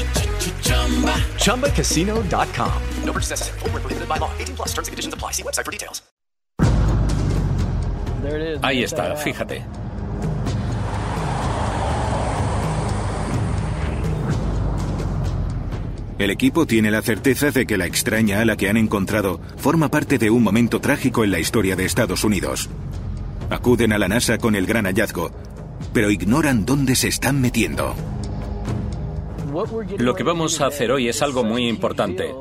ChumbaCasino.com. No purchase necessary. Where prohibited by law. 18 plus terms and conditions apply. See website for details. Ahí está, fíjate. El equipo tiene la certeza de que la extraña ala que han encontrado forma parte de un momento trágico en la historia de Estados Unidos. Acuden a la NASA con el gran hallazgo, pero ignoran dónde se están metiendo. Lo que vamos a hacer hoy es algo muy importante.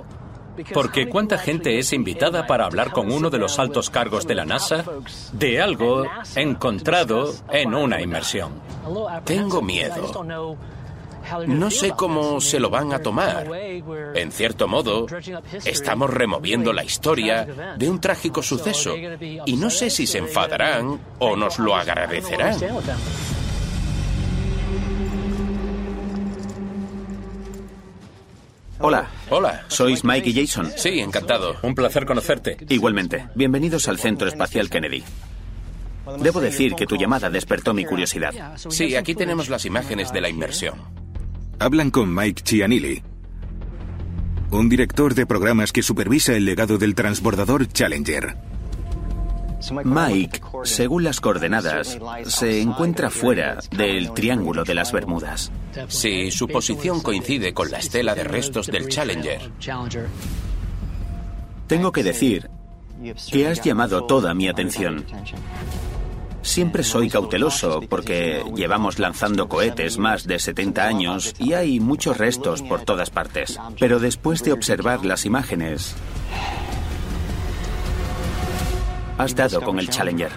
Porque ¿cuánta gente es invitada para hablar con uno de los altos cargos de la NASA de algo encontrado en una inmersión? Tengo miedo. No sé cómo se lo van a tomar. En cierto modo, estamos removiendo la historia de un trágico suceso y no sé si se enfadarán o nos lo agradecerán. Hola. Hola. ¿Sois Mike y Jason? Sí, encantado. Un placer conocerte. Igualmente. Bienvenidos al Centro Espacial Kennedy. Debo decir que tu llamada despertó mi curiosidad. Sí, aquí tenemos las imágenes de la inmersión. Hablan con Mike Chianilli, un director de programas que supervisa el legado del transbordador Challenger. Mike, según las coordenadas, se encuentra fuera del Triángulo de las Bermudas. Sí, su posición coincide con la estela de restos del Challenger. Tengo que decir que has llamado toda mi atención. Siempre soy cauteloso porque llevamos lanzando cohetes más de 70 años y hay muchos restos por todas partes. Pero después de observar las imágenes, has dado con el Challenger.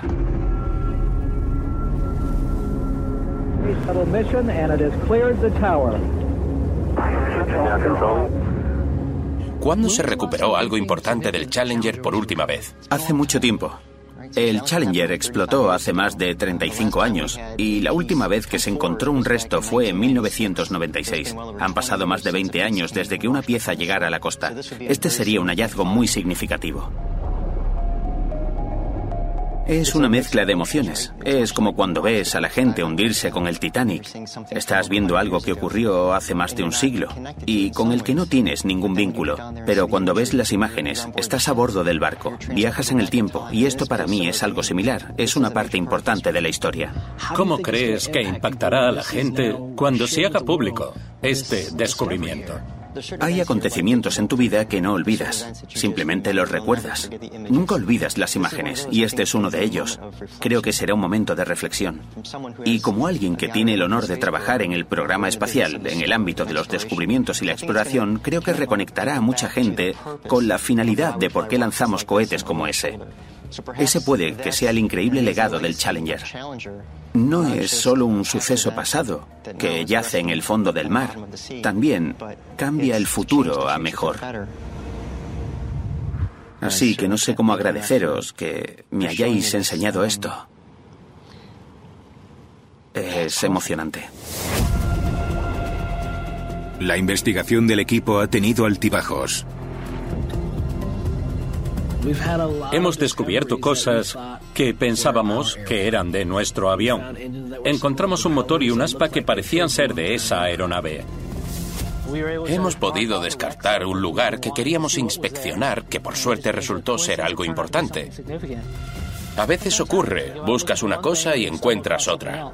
¿Cuándo se recuperó algo importante del Challenger por última vez? Hace mucho tiempo. El Challenger explotó hace más de 35 años y la última vez que se encontró un resto fue en 1996. Han pasado más de 20 años desde que una pieza llegara a la costa. Este sería un hallazgo muy significativo. Es una mezcla de emociones. Es como cuando ves a la gente hundirse con el Titanic. Estás viendo algo que ocurrió hace más de un siglo y con el que no tienes ningún vínculo. Pero cuando ves las imágenes, estás a bordo del barco, viajas en el tiempo y esto para mí es algo similar. Es una parte importante de la historia. ¿Cómo crees que impactará a la gente cuando se haga público este descubrimiento? Hay acontecimientos en tu vida que no olvidas, simplemente los recuerdas. Nunca olvidas las imágenes y este es uno de ellos. Creo que será un momento de reflexión. Y como alguien que tiene el honor de trabajar en el programa espacial en el ámbito de los descubrimientos y la exploración, creo que reconectará a mucha gente con la finalidad de por qué lanzamos cohetes como ese. Ese puede que sea el increíble legado del Challenger. No es solo un suceso pasado que yace en el fondo del mar, también cambia el futuro a mejor. Así que no sé cómo agradeceros que me hayáis enseñado esto. Es emocionante. La investigación del equipo ha tenido altibajos. Hemos descubierto cosas que pensábamos que eran de nuestro avión. Encontramos un motor y un aspa que parecían ser de esa aeronave. Hemos podido descartar un lugar que queríamos inspeccionar, que por suerte resultó ser algo importante. A veces ocurre, buscas una cosa y encuentras otra.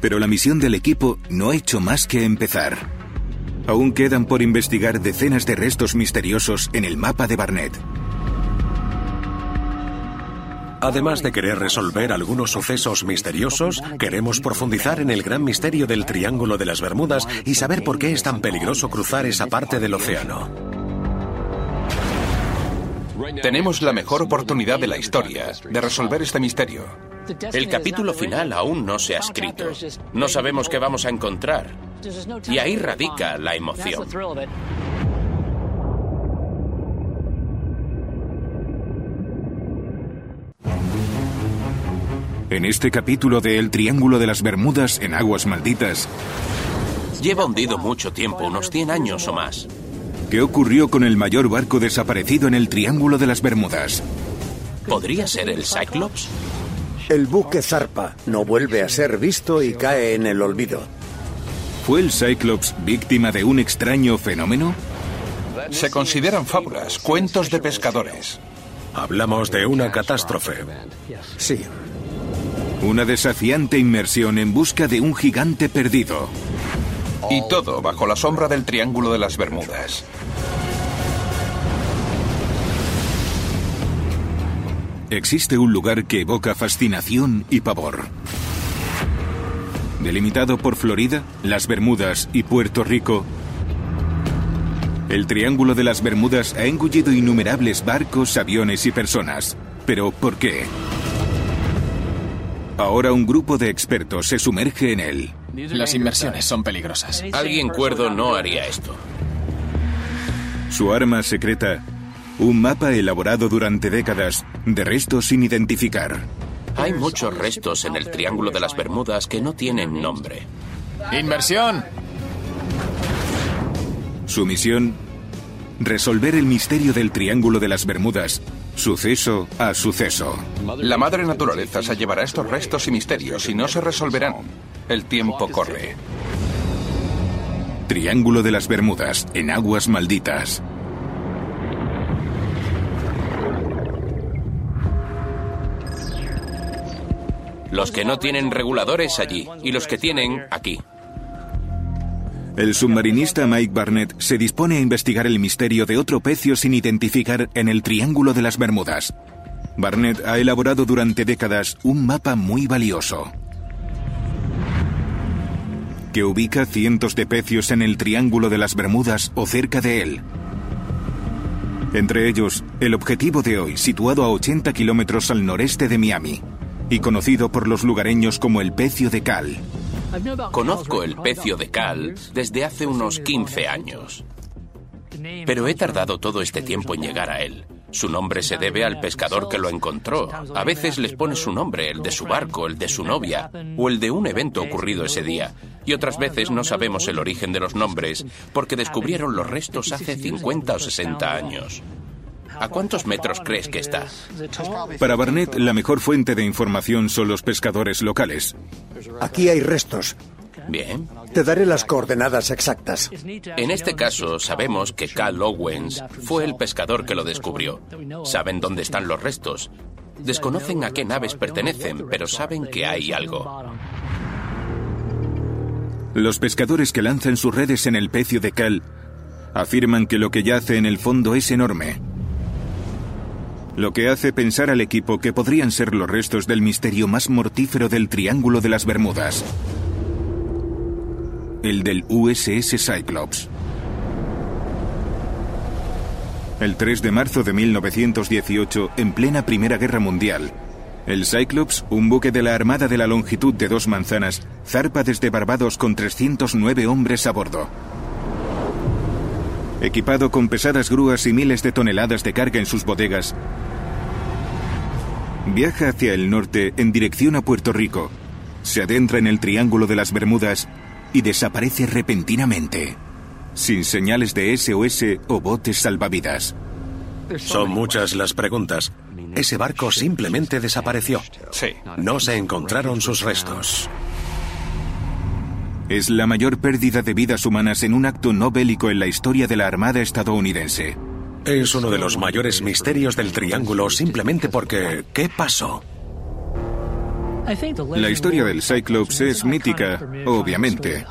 Pero la misión del equipo no ha hecho más que empezar. Aún quedan por investigar decenas de restos misteriosos en el mapa de Barnett. Además de querer resolver algunos sucesos misteriosos, queremos profundizar en el gran misterio del Triángulo de las Bermudas y saber por qué es tan peligroso cruzar esa parte del océano. Tenemos la mejor oportunidad de la historia de resolver este misterio. El capítulo final aún no se ha escrito. No sabemos qué vamos a encontrar. Y ahí radica la emoción. En este capítulo de El Triángulo de las Bermudas en aguas malditas, Lleva hundido mucho tiempo, unos 100 años o más. ¿qué ocurrió con el mayor barco desaparecido en el Triángulo de las Bermudas? ¿Podría ser el Cyclops? El buque zarpa, no vuelve a ser visto y cae en el olvido. ¿Fue el Cyclops víctima de un extraño fenómeno? Se consideran fábulas, cuentos de pescadores. Hablamos de una catástrofe. Sí. Una desafiante inmersión en busca de un gigante perdido. Y todo bajo la sombra del Triángulo de las Bermudas. Existe un lugar que evoca fascinación y pavor. Delimitado por Florida, las Bermudas y Puerto Rico, el Triángulo de las Bermudas ha engullido innumerables barcos, aviones y personas. ¿Pero por qué? Ahora un grupo de expertos se sumerge en él. Las inmersiones son peligrosas. Alguien cuerdo no haría esto. Su arma secreta, un mapa elaborado durante décadas de restos sin identificar. Hay muchos restos en el Triángulo de las Bermudas que no tienen nombre. ¡Inmersión! Su misión, resolver el misterio del Triángulo de las Bermudas, suceso a suceso. La madre naturaleza se llevará estos restos y misterios y no se resolverán. El tiempo corre. Triángulo de las Bermudas, en aguas malditas. Los que no tienen reguladores allí y los que tienen aquí. El submarinista Mike Barnett se dispone a investigar el misterio de otro pecio sin identificar en el Triángulo de las Bermudas. Barnett ha elaborado durante décadas un mapa muy valioso que ubica cientos de pecios en el Triángulo de las Bermudas o cerca de él. Entre ellos, el objetivo de hoy, situado a 80 kilómetros al noreste de Miami, y conocido por los lugareños como el Pecio de Cal. Conozco el pecio de cal desde hace unos 15 años. Pero he tardado todo este tiempo en llegar a él. Su nombre se debe al pescador que lo encontró. A veces les pone su nombre, el de su barco, el de su novia o el de un evento ocurrido ese día. Y otras veces no sabemos el origen de los nombres porque descubrieron los restos hace 50 o 60 años. ¿A cuántos metros crees que está? Para Barnett, la mejor fuente de información son los pescadores locales. Aquí hay restos. Bien. Te daré las coordenadas exactas. En este caso, sabemos que Cal Owens fue el pescador que lo descubrió. Saben dónde están los restos. Desconocen a qué naves pertenecen, pero saben que hay algo. Los pescadores que lanzan sus redes en el pecio de Cal afirman que lo que yace en el fondo es enorme. Lo que hace pensar al equipo que podrían ser los restos del misterio más mortífero del Triángulo de las Bermudas. El del USS Cyclops. El 3 de marzo de 1918, en plena Primera Guerra Mundial, el Cyclops, un buque de la Armada de la longitud de dos manzanas, zarpa desde Barbados con 309 hombres a bordo. Equipado con pesadas grúas y miles de toneladas de carga en sus bodegas, viaja hacia el norte en dirección a Puerto Rico, se adentra en el Triángulo de las Bermudas y desaparece repentinamente, sin señales de SOS o botes salvavidas. Son muchas las preguntas. Ese barco simplemente desapareció. Sí. No se encontraron sus restos. Es la mayor pérdida de vidas humanas en un acto no bélico en la historia de la Armada estadounidense. Es uno de los mayores misterios del Triángulo simplemente porque... ¿Qué pasó? La historia del Cyclops es mítica, obviamente.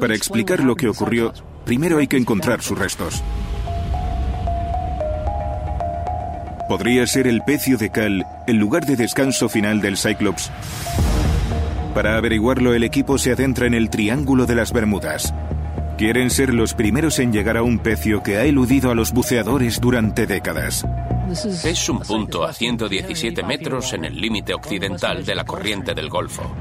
Para explicar lo que ocurrió, primero hay que encontrar sus restos. Podría ser el pecio de Cal el lugar de descanso final del Cyclops. Para averiguarlo, el equipo se adentra en el Triángulo de las Bermudas. Quieren ser los primeros en llegar a un pecio que ha eludido a los buceadores durante décadas. Es un punto a 117 metros en el límite occidental de la corriente del Golfo.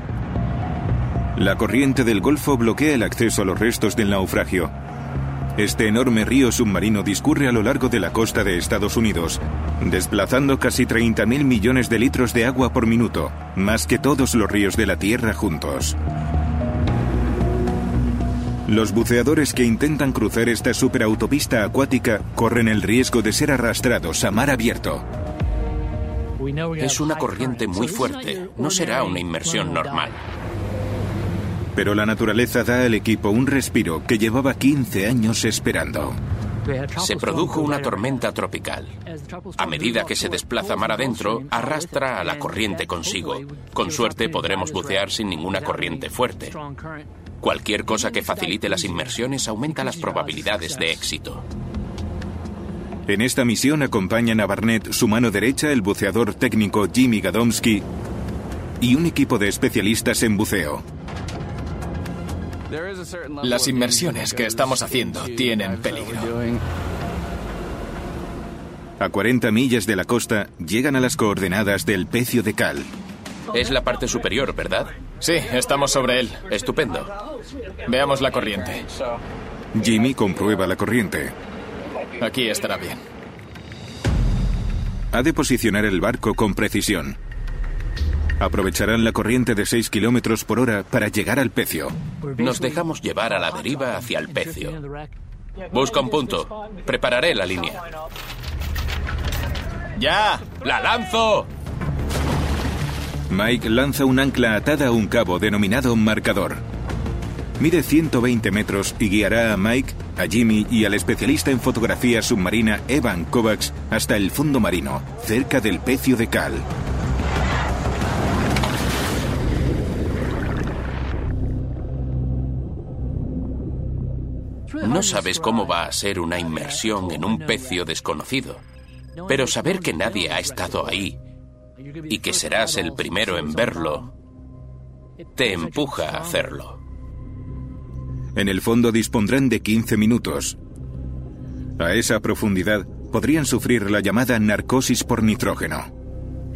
La corriente del Golfo bloquea el acceso a los restos del naufragio. Este enorme río submarino discurre a lo largo de la costa de Estados Unidos, desplazando casi 30.000 millones de litros de agua por minuto, más que todos los ríos de la Tierra juntos. Los buceadores que intentan cruzar esta superautopista acuática corren el riesgo de ser arrastrados a mar abierto. Es una corriente muy fuerte, no será una inmersión normal. Pero la naturaleza da al equipo un respiro que llevaba 15 años esperando. Se produjo una tormenta tropical. A medida que se desplaza mar adentro, arrastra a la corriente consigo. Con suerte podremos bucear sin ninguna corriente fuerte. Cualquier cosa que facilite las inmersiones aumenta las probabilidades de éxito. En esta misión acompañan a Barnett su mano derecha, el buceador técnico Jimmy Gadomski, y un equipo de especialistas en buceo. Las inmersiones que estamos haciendo tienen peligro. A 40 millas de la costa llegan a las coordenadas del pecio de Cal. Es la parte superior, ¿verdad? Sí, estamos sobre él. Estupendo. Veamos la corriente. Jimmy comprueba la corriente. Aquí estará bien. Ha de posicionar el barco con precisión. Aprovecharán la corriente de 6 kilómetros por hora para llegar al pecio. Nos dejamos llevar a la deriva hacia el pecio. Busca un punto. Prepararé la línea. ¡Ya! ¡La lanzo! Mike lanza un ancla atada a un cabo denominado marcador. Mide 120 metros y guiará a Mike, a Jimmy y al especialista en fotografía submarina Evan Kovacs hasta el fondo marino, cerca del pecio de Cal. No sabes cómo va a ser una inmersión en un pecio desconocido, pero saber que nadie ha estado ahí y que serás el primero en verlo, te empuja a hacerlo. En el fondo dispondrán de 15 minutos. A esa profundidad podrían sufrir la llamada narcosis por nitrógeno.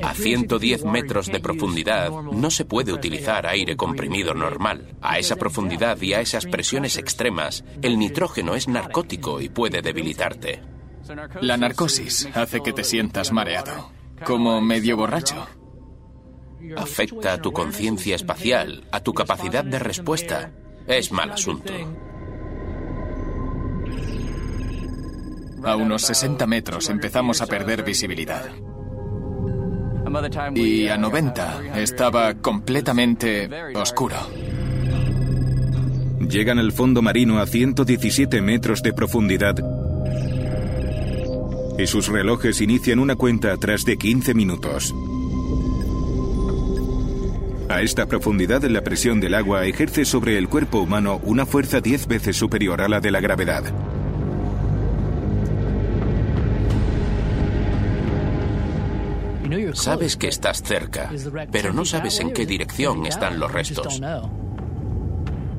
A 110 metros de profundidad no se puede utilizar aire comprimido normal. A esa profundidad y a esas presiones extremas, el nitrógeno es narcótico y puede debilitarte. La narcosis hace que te sientas mareado, como medio borracho. Afecta a tu conciencia espacial, a tu capacidad de respuesta. Es mal asunto. A unos 60 metros empezamos a perder visibilidad. Y a 90 estaba completamente oscuro. Llegan al fondo marino a 117 metros de profundidad y sus relojes inician una cuenta atrás de 15 minutos. A esta profundidad la presión del agua ejerce sobre el cuerpo humano una fuerza 10 veces superior a la de la gravedad. Sabes que estás cerca, pero no sabes en qué dirección están los restos.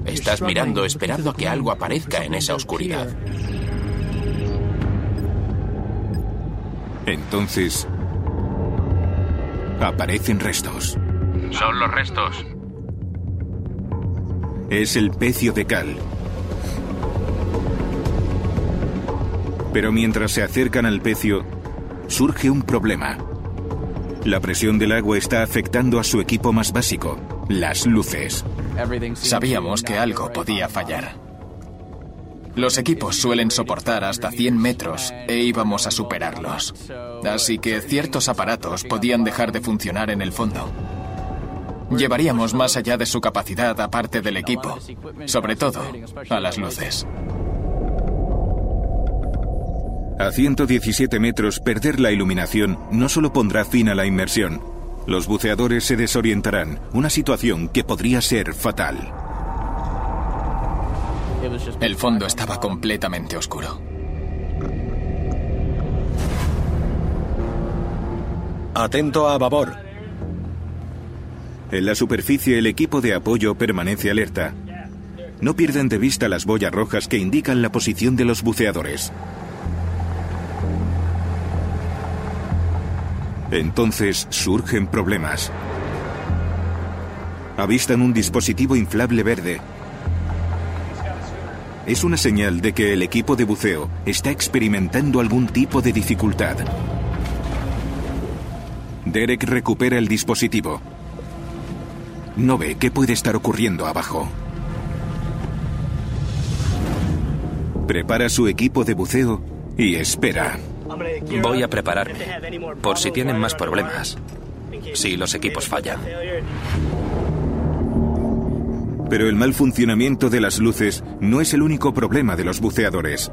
Estás mirando esperando a que algo aparezca en esa oscuridad. Entonces, aparecen restos. Son los restos. Es el pecio de cal. Pero mientras se acercan al pecio, surge un problema. La presión del agua está afectando a su equipo más básico, las luces. Sabíamos que algo podía fallar. Los equipos suelen soportar hasta 100 metros e íbamos a superarlos. Así que ciertos aparatos podían dejar de funcionar en el fondo. Llevaríamos más allá de su capacidad a parte del equipo, sobre todo a las luces. A 117 metros, perder la iluminación no solo pondrá fin a la inmersión. Los buceadores se desorientarán, una situación que podría ser fatal. El fondo estaba completamente oscuro. Atento a babor. En la superficie el equipo de apoyo permanece alerta. No pierden de vista las boyas rojas que indican la posición de los buceadores. Entonces surgen problemas. Avistan un dispositivo inflable verde. Es una señal de que el equipo de buceo está experimentando algún tipo de dificultad. Derek recupera el dispositivo. No ve qué puede estar ocurriendo abajo. Prepara su equipo de buceo y espera. Voy a prepararme, por si tienen más problemas, si los equipos fallan. Pero el mal funcionamiento de las luces no es el único problema de los buceadores.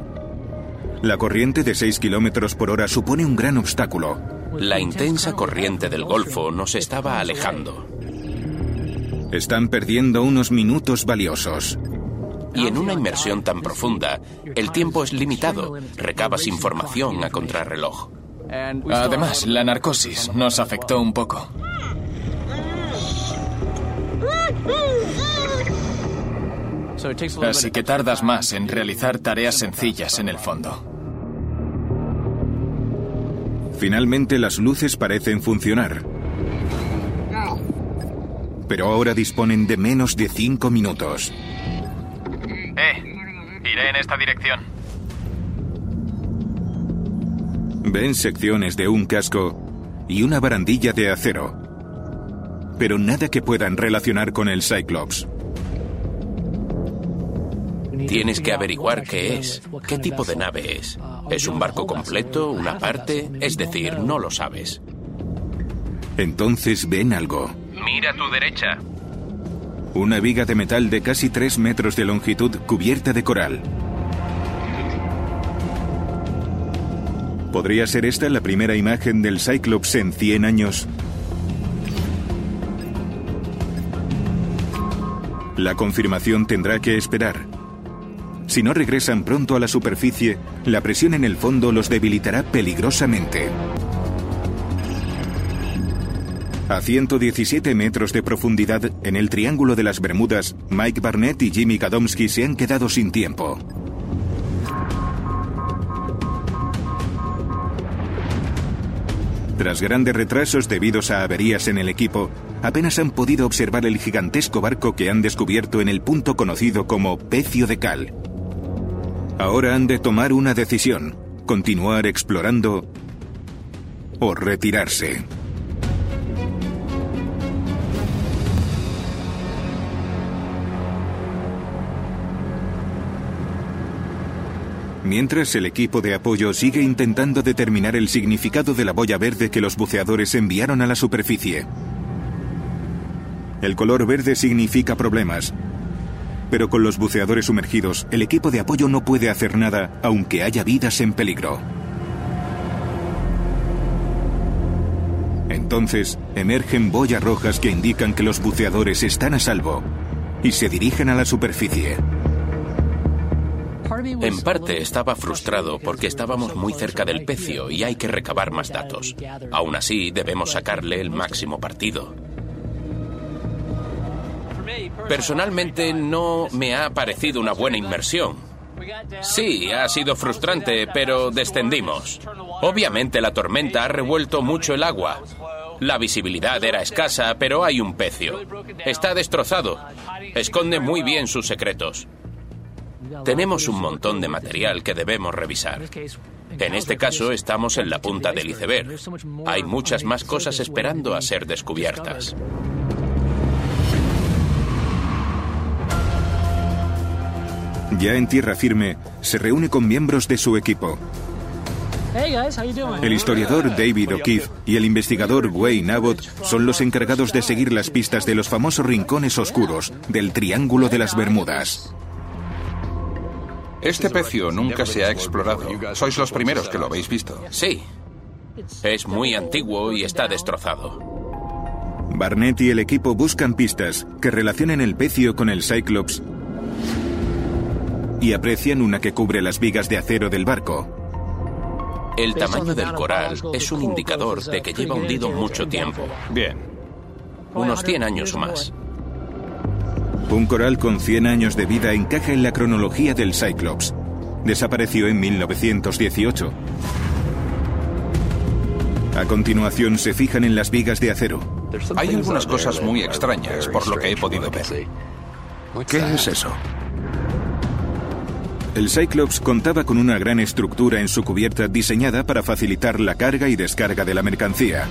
La corriente de 6 kilómetros por hora supone un gran obstáculo. La intensa corriente del Golfo nos estaba alejando. Están perdiendo unos minutos valiosos. Y en una inmersión tan profunda, el tiempo es limitado. Recabas información a contrarreloj. Además, la narcosis nos afectó un poco. Así que tardas más en realizar tareas sencillas en el fondo. Finalmente las luces parecen funcionar. Pero ahora disponen de menos de cinco minutos. Eh, iré en esta dirección. Ven secciones de un casco y una barandilla de acero. Pero nada que puedan relacionar con el Cyclops. Tienes que averiguar qué es, qué tipo de nave es. ¿Es un barco completo, una parte? Es decir, no lo sabes. Entonces ven algo. Mira a tu derecha. Una viga de metal de casi 3 metros de longitud cubierta de coral. ¿Podría ser esta la primera imagen del Cyclops en 100 años? La confirmación tendrá que esperar. Si no regresan pronto a la superficie, la presión en el fondo los debilitará peligrosamente. A 117 metros de profundidad, en el Triángulo de las Bermudas, Mike Barnett y Jimmy Gadomski se han quedado sin tiempo. Tras grandes retrasos debidos a averías en el equipo, apenas han podido observar el gigantesco barco que han descubierto en el punto conocido como Pecio de Cal. Ahora han de tomar una decisión, continuar explorando o retirarse. Mientras el equipo de apoyo sigue intentando determinar el significado de la boya verde que los buceadores enviaron a la superficie. El color verde significa problemas. Pero con los buceadores sumergidos, el equipo de apoyo no puede hacer nada aunque haya vidas en peligro. Entonces, emergen boyas rojas que indican que los buceadores están a salvo y se dirigen a la superficie. En parte estaba frustrado porque estábamos muy cerca del pecio y hay que recabar más datos. Aún así, debemos sacarle el máximo partido. Personalmente no me ha parecido una buena inmersión. Sí, ha sido frustrante, pero descendimos. Obviamente la tormenta ha revuelto mucho el agua. La visibilidad era escasa, pero hay un pecio. Está destrozado. Esconde muy bien sus secretos. Tenemos un montón de material que debemos revisar. En este caso estamos en la punta del iceberg. Hay muchas más cosas esperando a ser descubiertas. Ya en tierra firme, se reúne con miembros de su equipo. El historiador David O'Keefe y el investigador Wayne Abbott son los encargados de seguir las pistas de los famosos rincones oscuros del Triángulo de las Bermudas. Este pecio nunca se ha explorado. Sois los primeros que lo habéis visto. Sí. Es muy antiguo y está destrozado. Barnett y el equipo buscan pistas que relacionen el pecio con el Cyclops y aprecian una que cubre las vigas de acero del barco. El tamaño del coral es un indicador de que lleva hundido mucho tiempo. Bien. Unos 100 años o más. Un coral con 100 años de vida encaja en la cronología del Cyclops. Desapareció en 1918. A continuación se fijan en las vigas de acero. Hay algunas cosas muy extrañas por lo que he podido ver. ¿Qué es eso? El Cyclops contaba con una gran estructura en su cubierta diseñada para facilitar la carga y descarga de la mercancía.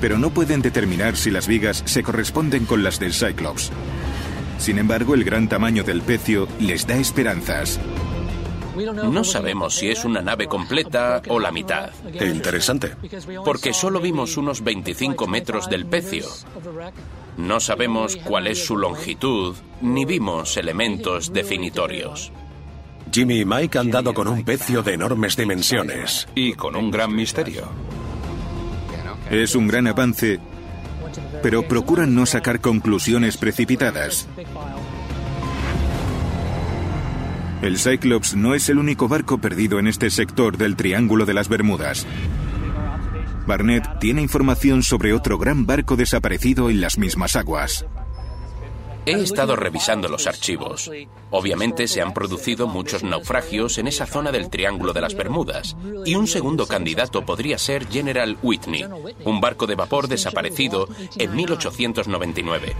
Pero no pueden determinar si las vigas se corresponden con las del Cyclops. Sin embargo, el gran tamaño del pecio les da esperanzas. No sabemos si es una nave completa o la mitad. Qué interesante. Porque solo vimos unos 25 metros del pecio. No sabemos cuál es su longitud, ni vimos elementos definitorios. Jimmy y Mike han dado con un pecio de enormes dimensiones. Y con un gran misterio. Es un gran avance, pero procuran no sacar conclusiones precipitadas. El Cyclops no es el único barco perdido en este sector del Triángulo de las Bermudas. Barnett tiene información sobre otro gran barco desaparecido en las mismas aguas. He estado revisando los archivos. Obviamente se han producido muchos naufragios en esa zona del Triángulo de las Bermudas, y un segundo candidato podría ser General Whitney, un barco de vapor desaparecido en 1899.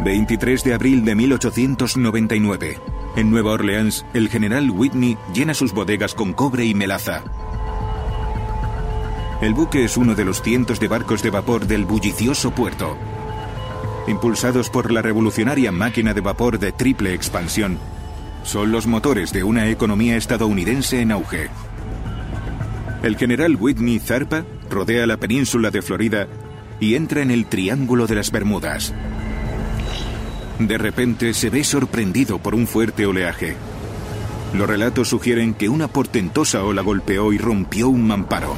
23 de abril de 1899. En Nueva Orleans, el general Whitney llena sus bodegas con cobre y melaza. El buque es uno de los cientos de barcos de vapor del bullicioso puerto. Impulsados por la revolucionaria máquina de vapor de triple expansión, son los motores de una economía estadounidense en auge. El general Whitney zarpa, rodea la península de Florida y entra en el Triángulo de las Bermudas. De repente se ve sorprendido por un fuerte oleaje. Los relatos sugieren que una portentosa ola golpeó y rompió un mamparo.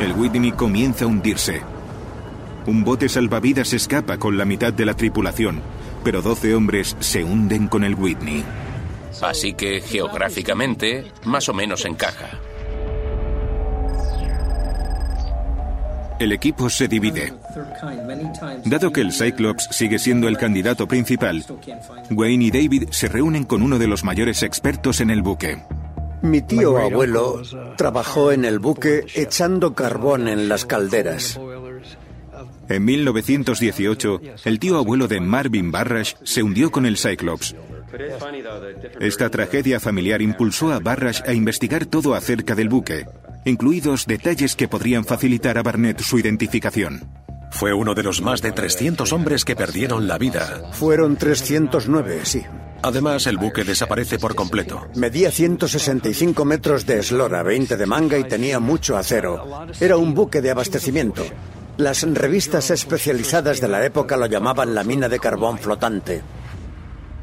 El Whitney comienza a hundirse. Un bote salvavidas escapa con la mitad de la tripulación, pero 12 hombres se hunden con el Whitney. Así que geográficamente, más o menos encaja. El equipo se divide. Dado que el Cyclops sigue siendo el candidato principal, Wayne y David se reúnen con uno de los mayores expertos en el buque. Mi tío abuelo trabajó en el buque echando carbón en las calderas. En 1918, el tío abuelo de Marvin Barrash se hundió con el Cyclops. Esta tragedia familiar impulsó a Barrash a investigar todo acerca del buque, incluidos detalles que podrían facilitar a Barnett su identificación. Fue uno de los más de 300 hombres que perdieron la vida. Fueron 309, sí. Además, el buque desaparece por completo. Medía 165 metros de eslora, 20 de manga y tenía mucho acero. Era un buque de abastecimiento. Las revistas especializadas de la época lo llamaban la mina de carbón flotante.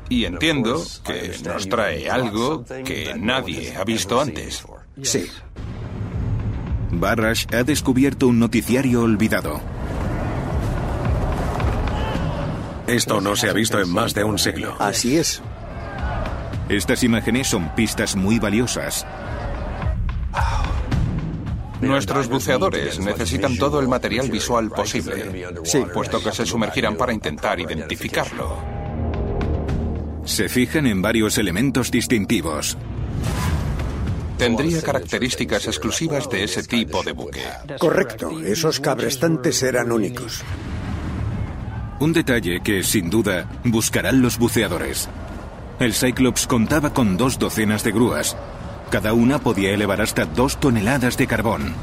Y entiendo que nos trae algo que nadie ha visto antes. Sí. Barrash ha descubierto un noticiario olvidado. Esto no se ha visto en más de un siglo. Así es. Estas imágenes son pistas muy valiosas. Nuestros buceadores necesitan todo el material visual posible, Sí. puesto que se sumergirán para intentar identificarlo. Se fijan en varios elementos distintivos. Tendría características exclusivas de ese tipo de buque. Correcto, esos cabrestantes eran únicos. Un detalle que, sin duda, buscarán los buceadores. El Cyclops contaba con dos docenas de grúas. Cada una podía elevar hasta dos toneladas de carbón.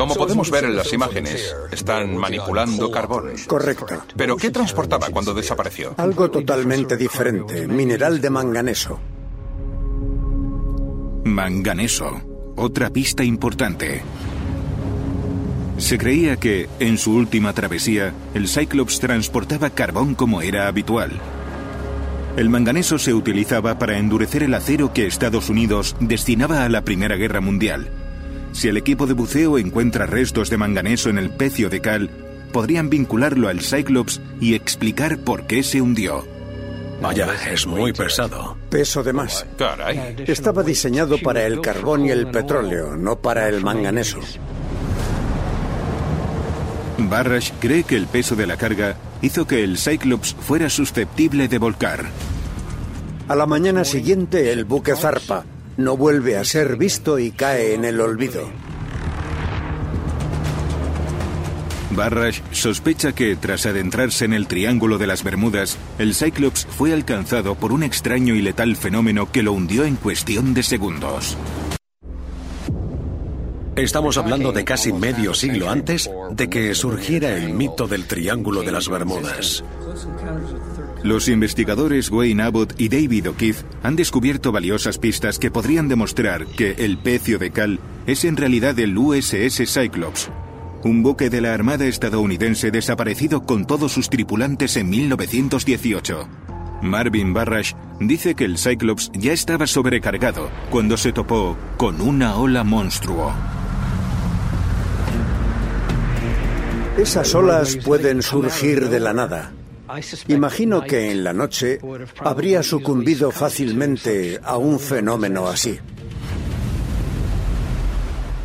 Como podemos ver en las imágenes, están manipulando carbón. Correcto. ¿Pero qué transportaba cuando desapareció? Algo totalmente diferente, mineral de manganeso. Manganeso. Otra pista importante. Se creía que, en su última travesía, el Cyclops transportaba carbón como era habitual. El manganeso se utilizaba para endurecer el acero que Estados Unidos destinaba a la Primera Guerra Mundial. Si el equipo de buceo encuentra restos de manganeso en el pecio de cal, podrían vincularlo al Cyclops y explicar por qué se hundió. Vaya, es muy pesado. Peso de más. Caray. Estaba diseñado para el carbón y el petróleo, no para el manganeso. Barrash cree que el peso de la carga hizo que el Cyclops fuera susceptible de volcar. A la mañana siguiente el buque zarpa, no vuelve a ser visto y cae en el olvido. Barrash sospecha que, tras adentrarse en el Triángulo de las Bermudas, el Cyclops fue alcanzado por un extraño y letal fenómeno que lo hundió en cuestión de segundos. Estamos hablando de casi medio siglo antes de que surgiera el mito del Triángulo de las Bermudas. Los investigadores Wayne Abbott y David O'Keefe han descubierto valiosas pistas que podrían demostrar que el pecio de cal es en realidad el USS Cyclops, un buque de la Armada estadounidense desaparecido con todos sus tripulantes en 1918. Marvin Barrash dice que el Cyclops ya estaba sobrecargado cuando se topó con una ola monstruo. Esas olas pueden surgir de la nada. Imagino que en la noche habría sucumbido fácilmente a un fenómeno así.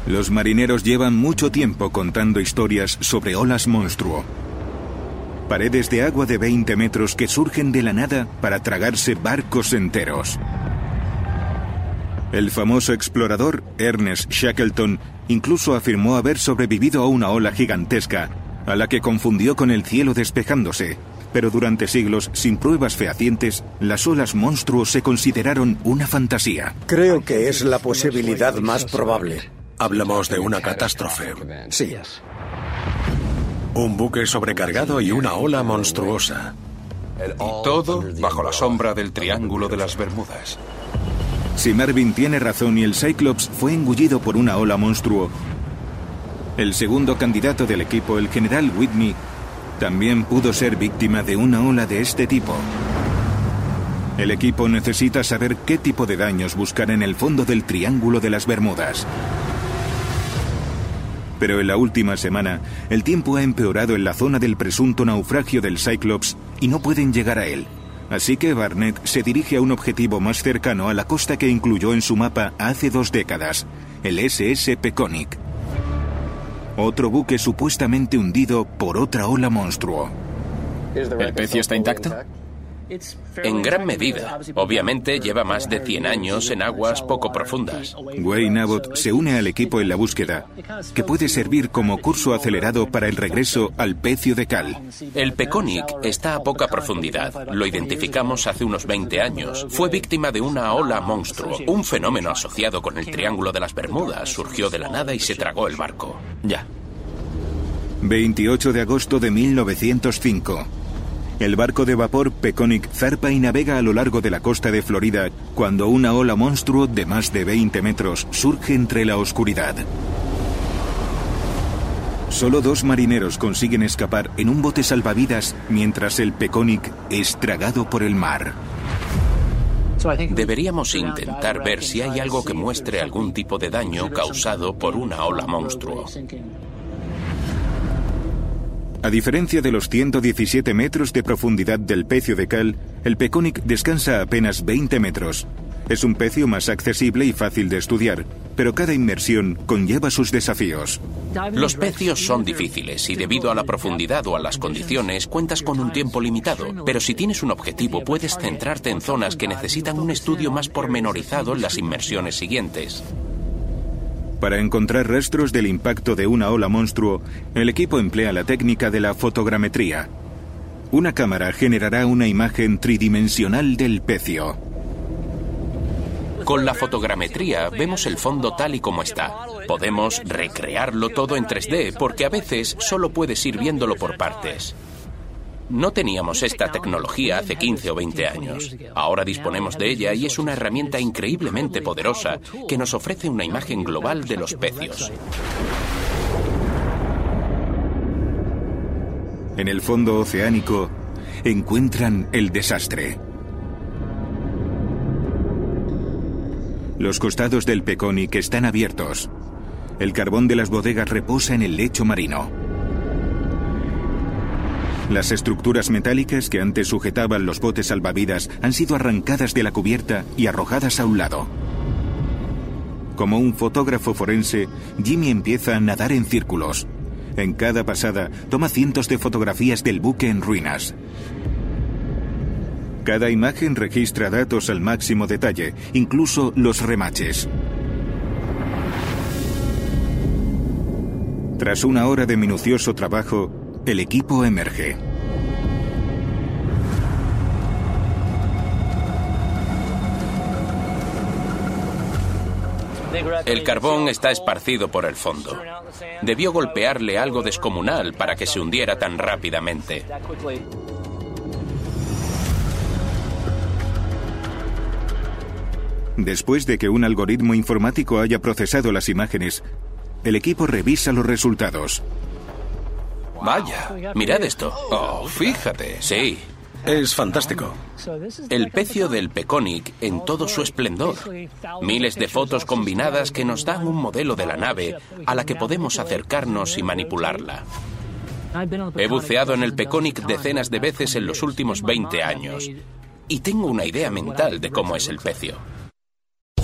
Los marineros llevan mucho tiempo contando historias sobre olas monstruo. Paredes de agua de 20 metros que surgen de la nada para tragarse barcos enteros. El famoso explorador Ernest Shackleton incluso afirmó haber sobrevivido a una ola gigantesca, a la que confundió con el cielo despejándose. Pero durante siglos, sin pruebas fehacientes, las olas monstruos se consideraron una fantasía. Creo que es la posibilidad más probable. Hablamos de una catástrofe. Sí. Un buque sobrecargado y una ola monstruosa. Y todo bajo la sombra del Triángulo de las Bermudas. Si Marvin tiene razón y el Cyclops fue engullido por una ola monstruo, el segundo candidato del equipo, el general Whitney, también pudo ser víctima de una ola de este tipo. El equipo necesita saber qué tipo de daños buscar en el fondo del Triángulo de las Bermudas. Pero en la última semana, el tiempo ha empeorado en la zona del presunto naufragio del Cyclops y no pueden llegar a él. Así que Barnett se dirige a un objetivo más cercano a la costa que incluyó en su mapa hace dos décadas, el SS Peconic. Otro buque supuestamente hundido por otra ola monstruo. ¿El pecio está intacto? En gran medida. Obviamente lleva más de 100 años en aguas poco profundas. Wayne Abbott se une al equipo en la búsqueda, que puede servir como curso acelerado para el regreso al pecio de cal. El Peconic está a poca profundidad. Lo identificamos hace unos 20 años. Fue víctima de una ola monstruo. Un fenómeno asociado con el Triángulo de las Bermudas surgió de la nada y se tragó el barco. Ya. 28 de agosto de 1905. El barco de vapor Peconic zarpa y navega a lo largo de la costa de Florida cuando una ola monstruo de más de 20 metros surge entre la oscuridad. Solo dos marineros consiguen escapar en un bote salvavidas mientras el Peconic es tragado por el mar. Deberíamos intentar ver si hay algo que muestre algún tipo de daño causado por una ola monstruo. A diferencia de los 117 metros de profundidad del pecio de cal, el Peconic descansa a apenas 20 metros. Es un pecio más accesible y fácil de estudiar, pero cada inmersión conlleva sus desafíos. Los pecios son difíciles y debido a la profundidad o a las condiciones cuentas con un tiempo limitado, pero si tienes un objetivo puedes centrarte en zonas que necesitan un estudio más pormenorizado en las inmersiones siguientes. Para encontrar rastros del impacto de una ola monstruo, el equipo emplea la técnica de la fotogrametría. Una cámara generará una imagen tridimensional del pecio. Con la fotogrametría vemos el fondo tal y como está. Podemos recrearlo todo en 3D porque a veces solo puedes ir viéndolo por partes. No teníamos esta tecnología hace 15 o 20 años. Ahora disponemos de ella y es una herramienta increíblemente poderosa que nos ofrece una imagen global de los pecios. En el fondo oceánico encuentran el desastre. Los costados del Peconic están abiertos. El carbón de las bodegas reposa en el lecho marino. Las estructuras metálicas que antes sujetaban los botes salvavidas han sido arrancadas de la cubierta y arrojadas a un lado. Como un fotógrafo forense, Jimmy empieza a nadar en círculos. En cada pasada toma cientos de fotografías del buque en ruinas. Cada imagen registra datos al máximo detalle, incluso los remaches. Tras una hora de minucioso trabajo, el equipo emerge. El carbón está esparcido por el fondo. Debió golpearle algo descomunal para que se hundiera tan rápidamente. Después de que un algoritmo informático haya procesado las imágenes, el equipo revisa los resultados. Vaya, mirad esto. Oh, fíjate. Sí. Es fantástico. El pecio del Peconic en todo su esplendor. Miles de fotos combinadas que nos dan un modelo de la nave a la que podemos acercarnos y manipularla. He buceado en el Peconic decenas de veces en los últimos 20 años y tengo una idea mental de cómo es el pecio.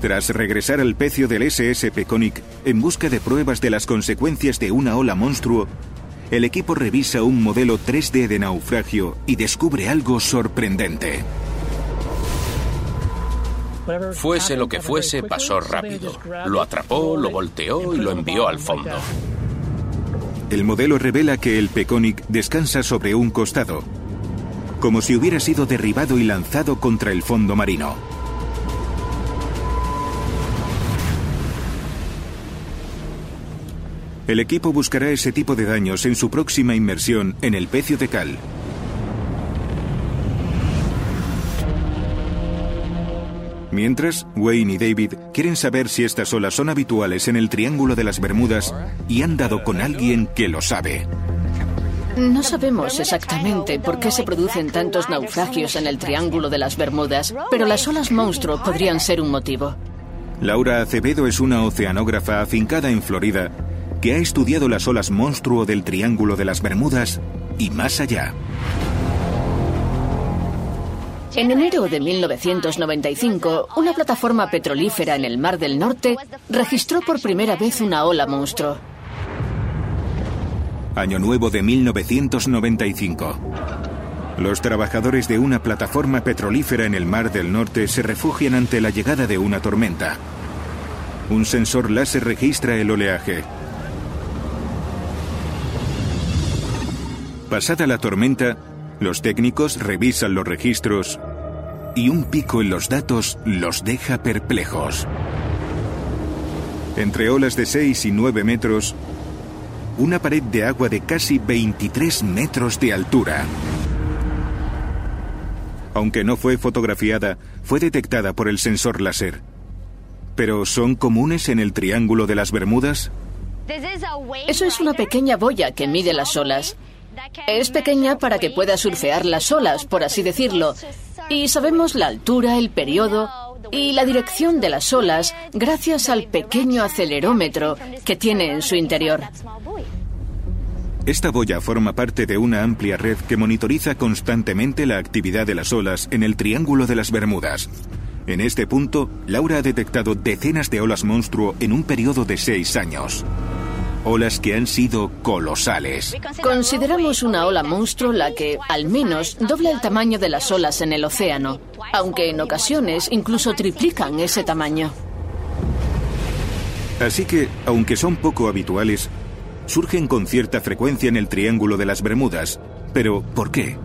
Tras regresar al pecio del SS Peconic en busca de pruebas de las consecuencias de una ola monstruo, el equipo revisa un modelo 3D de naufragio y descubre algo sorprendente. Fuese lo que fuese, pasó rápido. Lo atrapó, lo volteó y lo envió al fondo. El modelo revela que el Peconic descansa sobre un costado, como si hubiera sido derribado y lanzado contra el fondo marino. El equipo buscará ese tipo de daños en su próxima inmersión en el pecio de cal. Mientras, Wayne y David quieren saber si estas olas son habituales en el Triángulo de las Bermudas y han dado con alguien que lo sabe. No sabemos exactamente por qué se producen tantos naufragios en el Triángulo de las Bermudas, pero las olas monstruo podrían ser un motivo. Laura Acevedo es una oceanógrafa afincada en Florida que ha estudiado las olas monstruo del Triángulo de las Bermudas y más allá. En enero de 1995, una plataforma petrolífera en el Mar del Norte registró por primera vez una ola monstruo. Año Nuevo de 1995. Los trabajadores de una plataforma petrolífera en el Mar del Norte se refugian ante la llegada de una tormenta. Un sensor láser registra el oleaje. Pasada la tormenta, los técnicos revisan los registros y un pico en los datos los deja perplejos. Entre olas de 6 y 9 metros, una pared de agua de casi 23 metros de altura. Aunque no fue fotografiada, fue detectada por el sensor láser. ¿Pero son comunes en el Triángulo de las Bermudas? Eso es una pequeña boya que mide las olas. Es pequeña para que pueda surfear las olas, por así decirlo. Y sabemos la altura, el periodo y la dirección de las olas gracias al pequeño acelerómetro que tiene en su interior. Esta boya forma parte de una amplia red que monitoriza constantemente la actividad de las olas en el Triángulo de las Bermudas. En este punto, Laura ha detectado decenas de olas monstruo en un periodo de seis años. Olas que han sido colosales. Consideramos una ola monstruo la que, al menos, dobla el tamaño de las olas en el océano, aunque en ocasiones incluso triplican ese tamaño. Así que, aunque son poco habituales, surgen con cierta frecuencia en el Triángulo de las Bermudas. Pero, ¿por qué?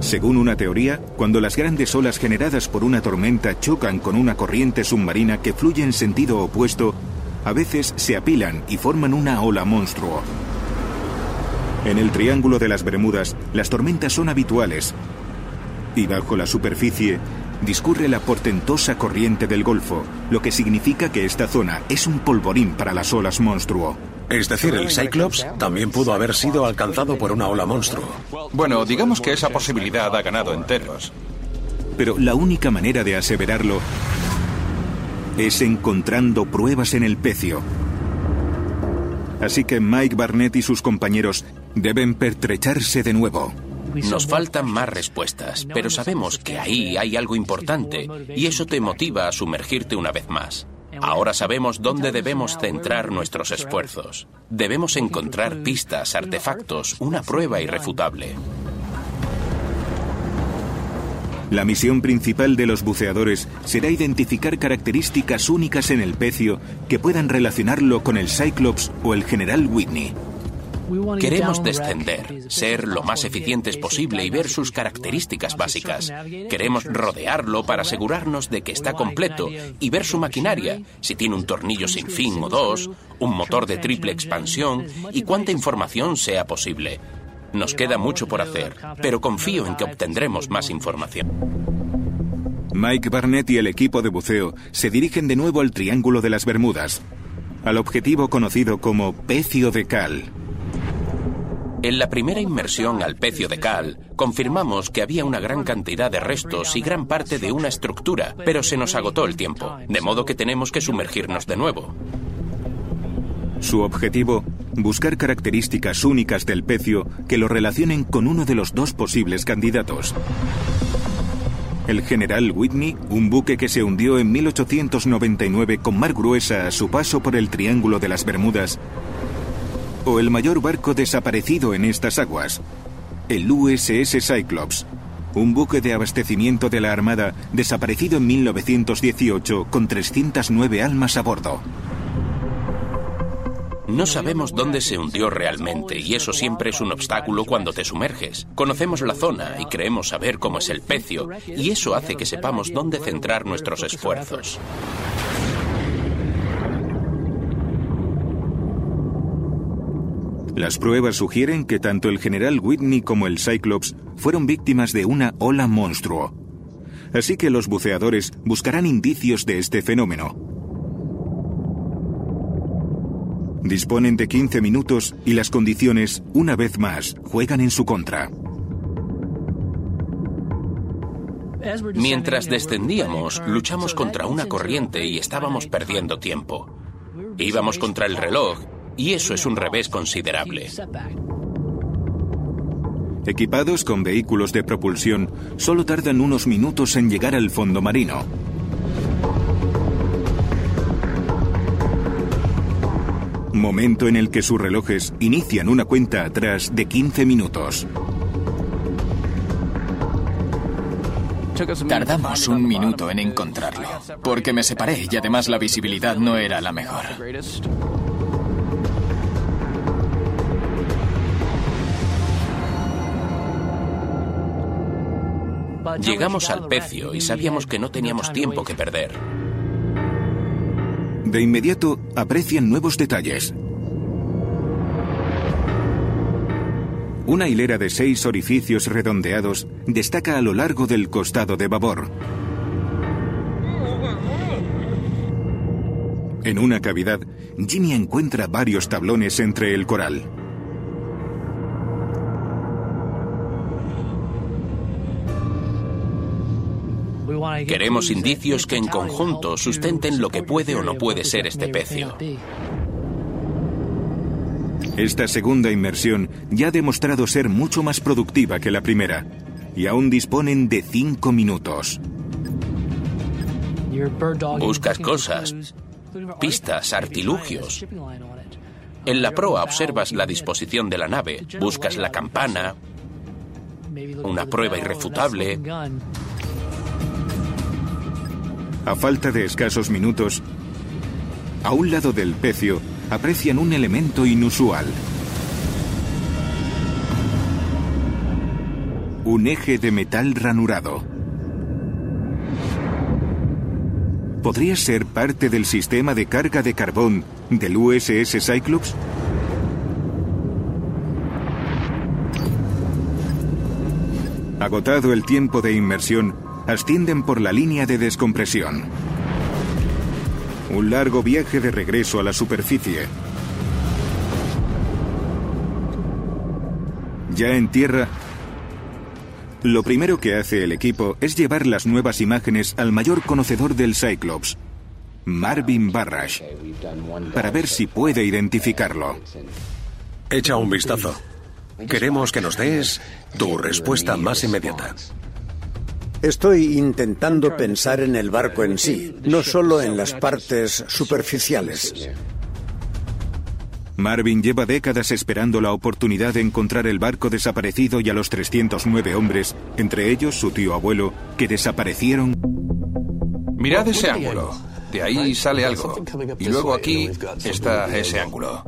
Según una teoría, cuando las grandes olas generadas por una tormenta chocan con una corriente submarina que fluye en sentido opuesto, a veces se apilan y forman una ola monstruo. En el Triángulo de las Bermudas, las tormentas son habituales y bajo la superficie discurre la portentosa corriente del Golfo, lo que significa que esta zona es un polvorín para las olas monstruo. Es decir, el Cyclops también pudo haber sido alcanzado por una ola monstruo. Bueno, digamos que esa posibilidad ha ganado enteros. Pero la única manera de aseverarlo es encontrando pruebas en el pecio. Así que Mike Barnett y sus compañeros deben pertrecharse de nuevo. Nos faltan más respuestas, pero sabemos que ahí hay algo importante y eso te motiva a sumergirte una vez más. Ahora sabemos dónde debemos centrar nuestros esfuerzos. Debemos encontrar pistas, artefactos, una prueba irrefutable. La misión principal de los buceadores será identificar características únicas en el pecio que puedan relacionarlo con el Cyclops o el General Whitney. Queremos descender, ser lo más eficientes posible y ver sus características básicas. Queremos rodearlo para asegurarnos de que está completo y ver su maquinaria, si tiene un tornillo sin fin o dos, un motor de triple expansión y cuánta información sea posible. Nos queda mucho por hacer, pero confío en que obtendremos más información. Mike Barnett y el equipo de buceo se dirigen de nuevo al Triángulo de las Bermudas, al objetivo conocido como Pecio de Cal. En la primera inmersión al pecio de cal, confirmamos que había una gran cantidad de restos y gran parte de una estructura, pero se nos agotó el tiempo, de modo que tenemos que sumergirnos de nuevo. Su objetivo, buscar características únicas del pecio que lo relacionen con uno de los dos posibles candidatos. El general Whitney, un buque que se hundió en 1899 con mar gruesa a su paso por el Triángulo de las Bermudas, o el mayor barco desaparecido en estas aguas, el USS Cyclops, un buque de abastecimiento de la Armada desaparecido en 1918 con 309 almas a bordo. No sabemos dónde se hundió realmente y eso siempre es un obstáculo cuando te sumerges. Conocemos la zona y creemos saber cómo es el pecio y eso hace que sepamos dónde centrar nuestros esfuerzos. Las pruebas sugieren que tanto el general Whitney como el Cyclops fueron víctimas de una ola monstruo. Así que los buceadores buscarán indicios de este fenómeno. Disponen de 15 minutos y las condiciones, una vez más, juegan en su contra. Mientras descendíamos, luchamos contra una corriente y estábamos perdiendo tiempo. Íbamos contra el reloj y eso es un revés considerable. Equipados con vehículos de propulsión, solo tardan unos minutos en llegar al fondo marino. Momento en el que sus relojes inician una cuenta atrás de 15 minutos. Tardamos un minuto en encontrarlo, porque me separé y además la visibilidad no era la mejor. Llegamos al pecio y sabíamos que no teníamos tiempo que perder. De inmediato aprecian nuevos detalles. Una hilera de seis orificios redondeados destaca a lo largo del costado de babor. En una cavidad, Jimmy encuentra varios tablones entre el coral. Queremos indicios que en conjunto sustenten lo que puede o no puede ser este pecio. Esta segunda inmersión ya ha demostrado ser mucho más productiva que la primera, y aún disponen de cinco minutos. Buscas cosas, pistas, artilugios. En la proa observas la disposición de la nave, buscas la campana, una prueba irrefutable. A falta de escasos minutos, a un lado del pecio aprecian un elemento inusual. Un eje de metal ranurado. ¿Podría ser parte del sistema de carga de carbón del USS Cyclops? Agotado el tiempo de inmersión, ascienden por la línea de descompresión. Un largo viaje de regreso a la superficie. Ya en tierra, lo primero que hace el equipo es llevar las nuevas imágenes al mayor conocedor del Cyclops, Marvin Barrash, para ver si puede identificarlo. Echa un vistazo. Queremos que nos des tu respuesta más inmediata. Estoy intentando pensar en el barco en sí, no solo en las partes superficiales. Marvin lleva décadas esperando la oportunidad de encontrar el barco desaparecido y a los 309 hombres, entre ellos su tío abuelo, que desaparecieron. Mirad ese ángulo. De ahí sale algo. Y luego aquí está ese ángulo.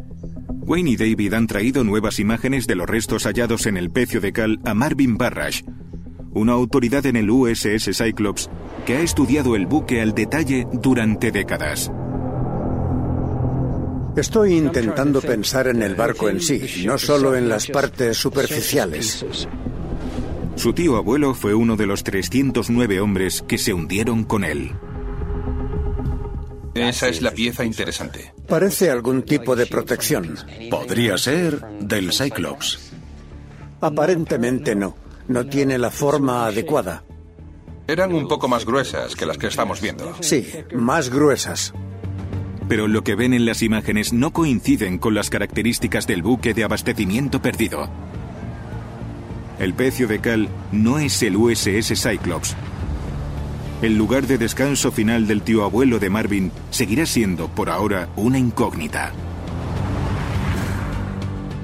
Wayne y David han traído nuevas imágenes de los restos hallados en el pecio de cal a Marvin Barrash, una autoridad en el USS Cyclops que ha estudiado el buque al detalle durante décadas. Estoy intentando pensar en el barco en sí, no solo en las partes superficiales. Su tío abuelo fue uno de los 309 hombres que se hundieron con él. Esa es la pieza interesante. Parece algún tipo de protección. Podría ser del Cyclops. Aparentemente no. No tiene la forma adecuada. Eran un poco más gruesas que las que estamos viendo. Sí, más gruesas. Pero lo que ven en las imágenes no coinciden con las características del buque de abastecimiento perdido. El pecio de cal no es el USS Cyclops. El lugar de descanso final del tío abuelo de Marvin seguirá siendo, por ahora, una incógnita.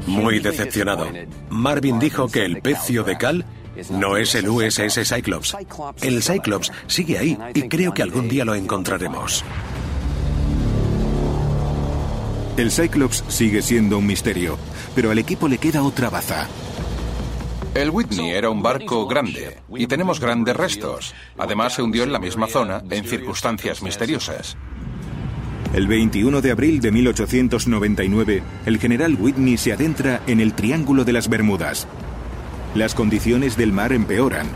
Muy decepcionado. Marvin dijo que el pecio de cal no es el USS Cyclops. El Cyclops sigue ahí y creo que algún día lo encontraremos. El Cyclops sigue siendo un misterio, pero al equipo le queda otra baza. El Whitney era un barco grande y tenemos grandes restos. Además se hundió en la misma zona en circunstancias misteriosas. El 21 de abril de 1899, el general Whitney se adentra en el Triángulo de las Bermudas. Las condiciones del mar empeoran.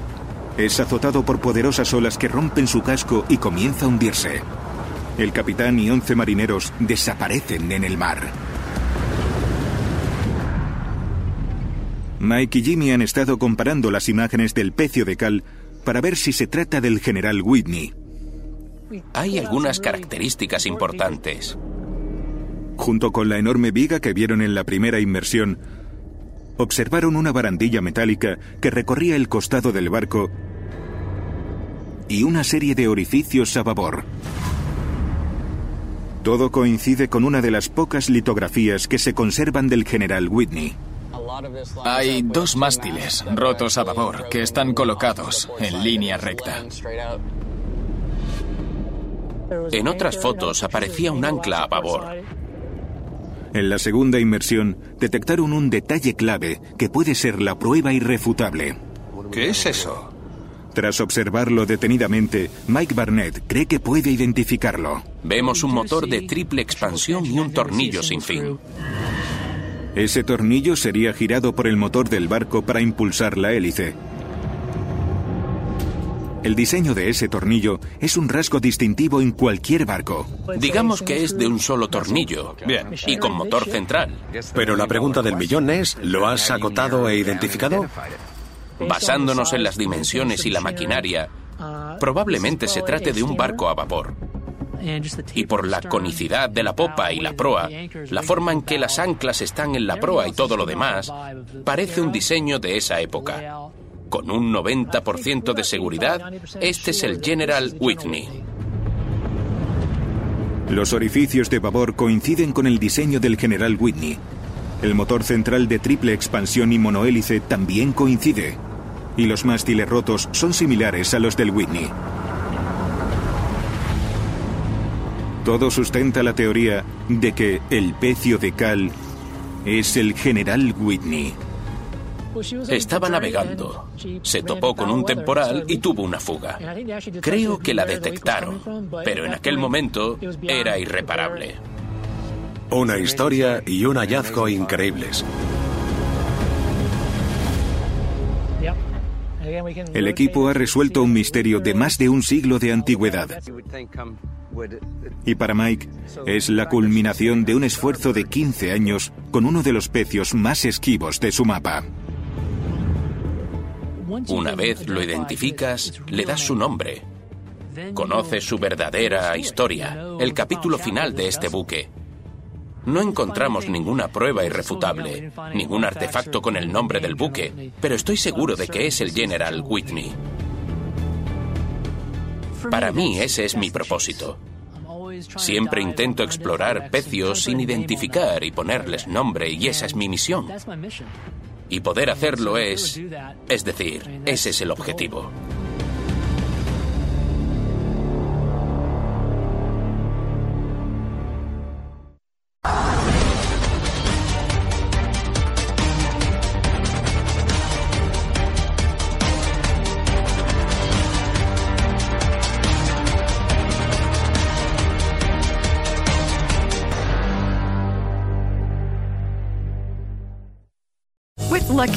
Es azotado por poderosas olas que rompen su casco y comienza a hundirse. El capitán y 11 marineros desaparecen en el mar. Mike y Jimmy han estado comparando las imágenes del pecio de cal para ver si se trata del general Whitney. Hay algunas características importantes. Junto con la enorme viga que vieron en la primera inmersión, observaron una barandilla metálica que recorría el costado del barco y una serie de orificios a babor. Todo coincide con una de las pocas litografías que se conservan del general Whitney. Hay dos mástiles rotos a babor que están colocados en línea recta. En otras fotos aparecía un ancla a babor. En la segunda inmersión detectaron un detalle clave que puede ser la prueba irrefutable. ¿Qué es eso? Tras observarlo detenidamente, Mike Barnett cree que puede identificarlo. Vemos un motor de triple expansión y un tornillo sin fin. Ese tornillo sería girado por el motor del barco para impulsar la hélice. El diseño de ese tornillo es un rasgo distintivo en cualquier barco. Digamos que es de un solo tornillo. Bien. Y con motor central. Pero la pregunta del millón es, ¿lo has acotado e identificado? Basándonos en las dimensiones y la maquinaria, probablemente se trate de un barco a vapor. Y por la conicidad de la popa y la proa, la forma en que las anclas están en la proa y todo lo demás, parece un diseño de esa época. Con un 90% de seguridad, este es el General Whitney. Los orificios de babor coinciden con el diseño del general Whitney. El motor central de triple expansión y monohélice también coincide. Y los mástiles rotos son similares a los del Whitney. Todo sustenta la teoría de que el pecio de cal es el general Whitney. Estaba navegando, se topó con un temporal y tuvo una fuga. Creo que la detectaron, pero en aquel momento era irreparable. Una historia y un hallazgo increíbles. El equipo ha resuelto un misterio de más de un siglo de antigüedad. Y para Mike es la culminación de un esfuerzo de 15 años con uno de los pecios más esquivos de su mapa. Una vez lo identificas, le das su nombre. Conoces su verdadera historia, el capítulo final de este buque. No encontramos ninguna prueba irrefutable, ningún artefacto con el nombre del buque, pero estoy seguro de que es el General Whitney. Para mí ese es mi propósito. Siempre intento explorar pecios sin identificar y ponerles nombre y esa es mi misión. Y poder hacerlo es... Es decir, ese es el objetivo.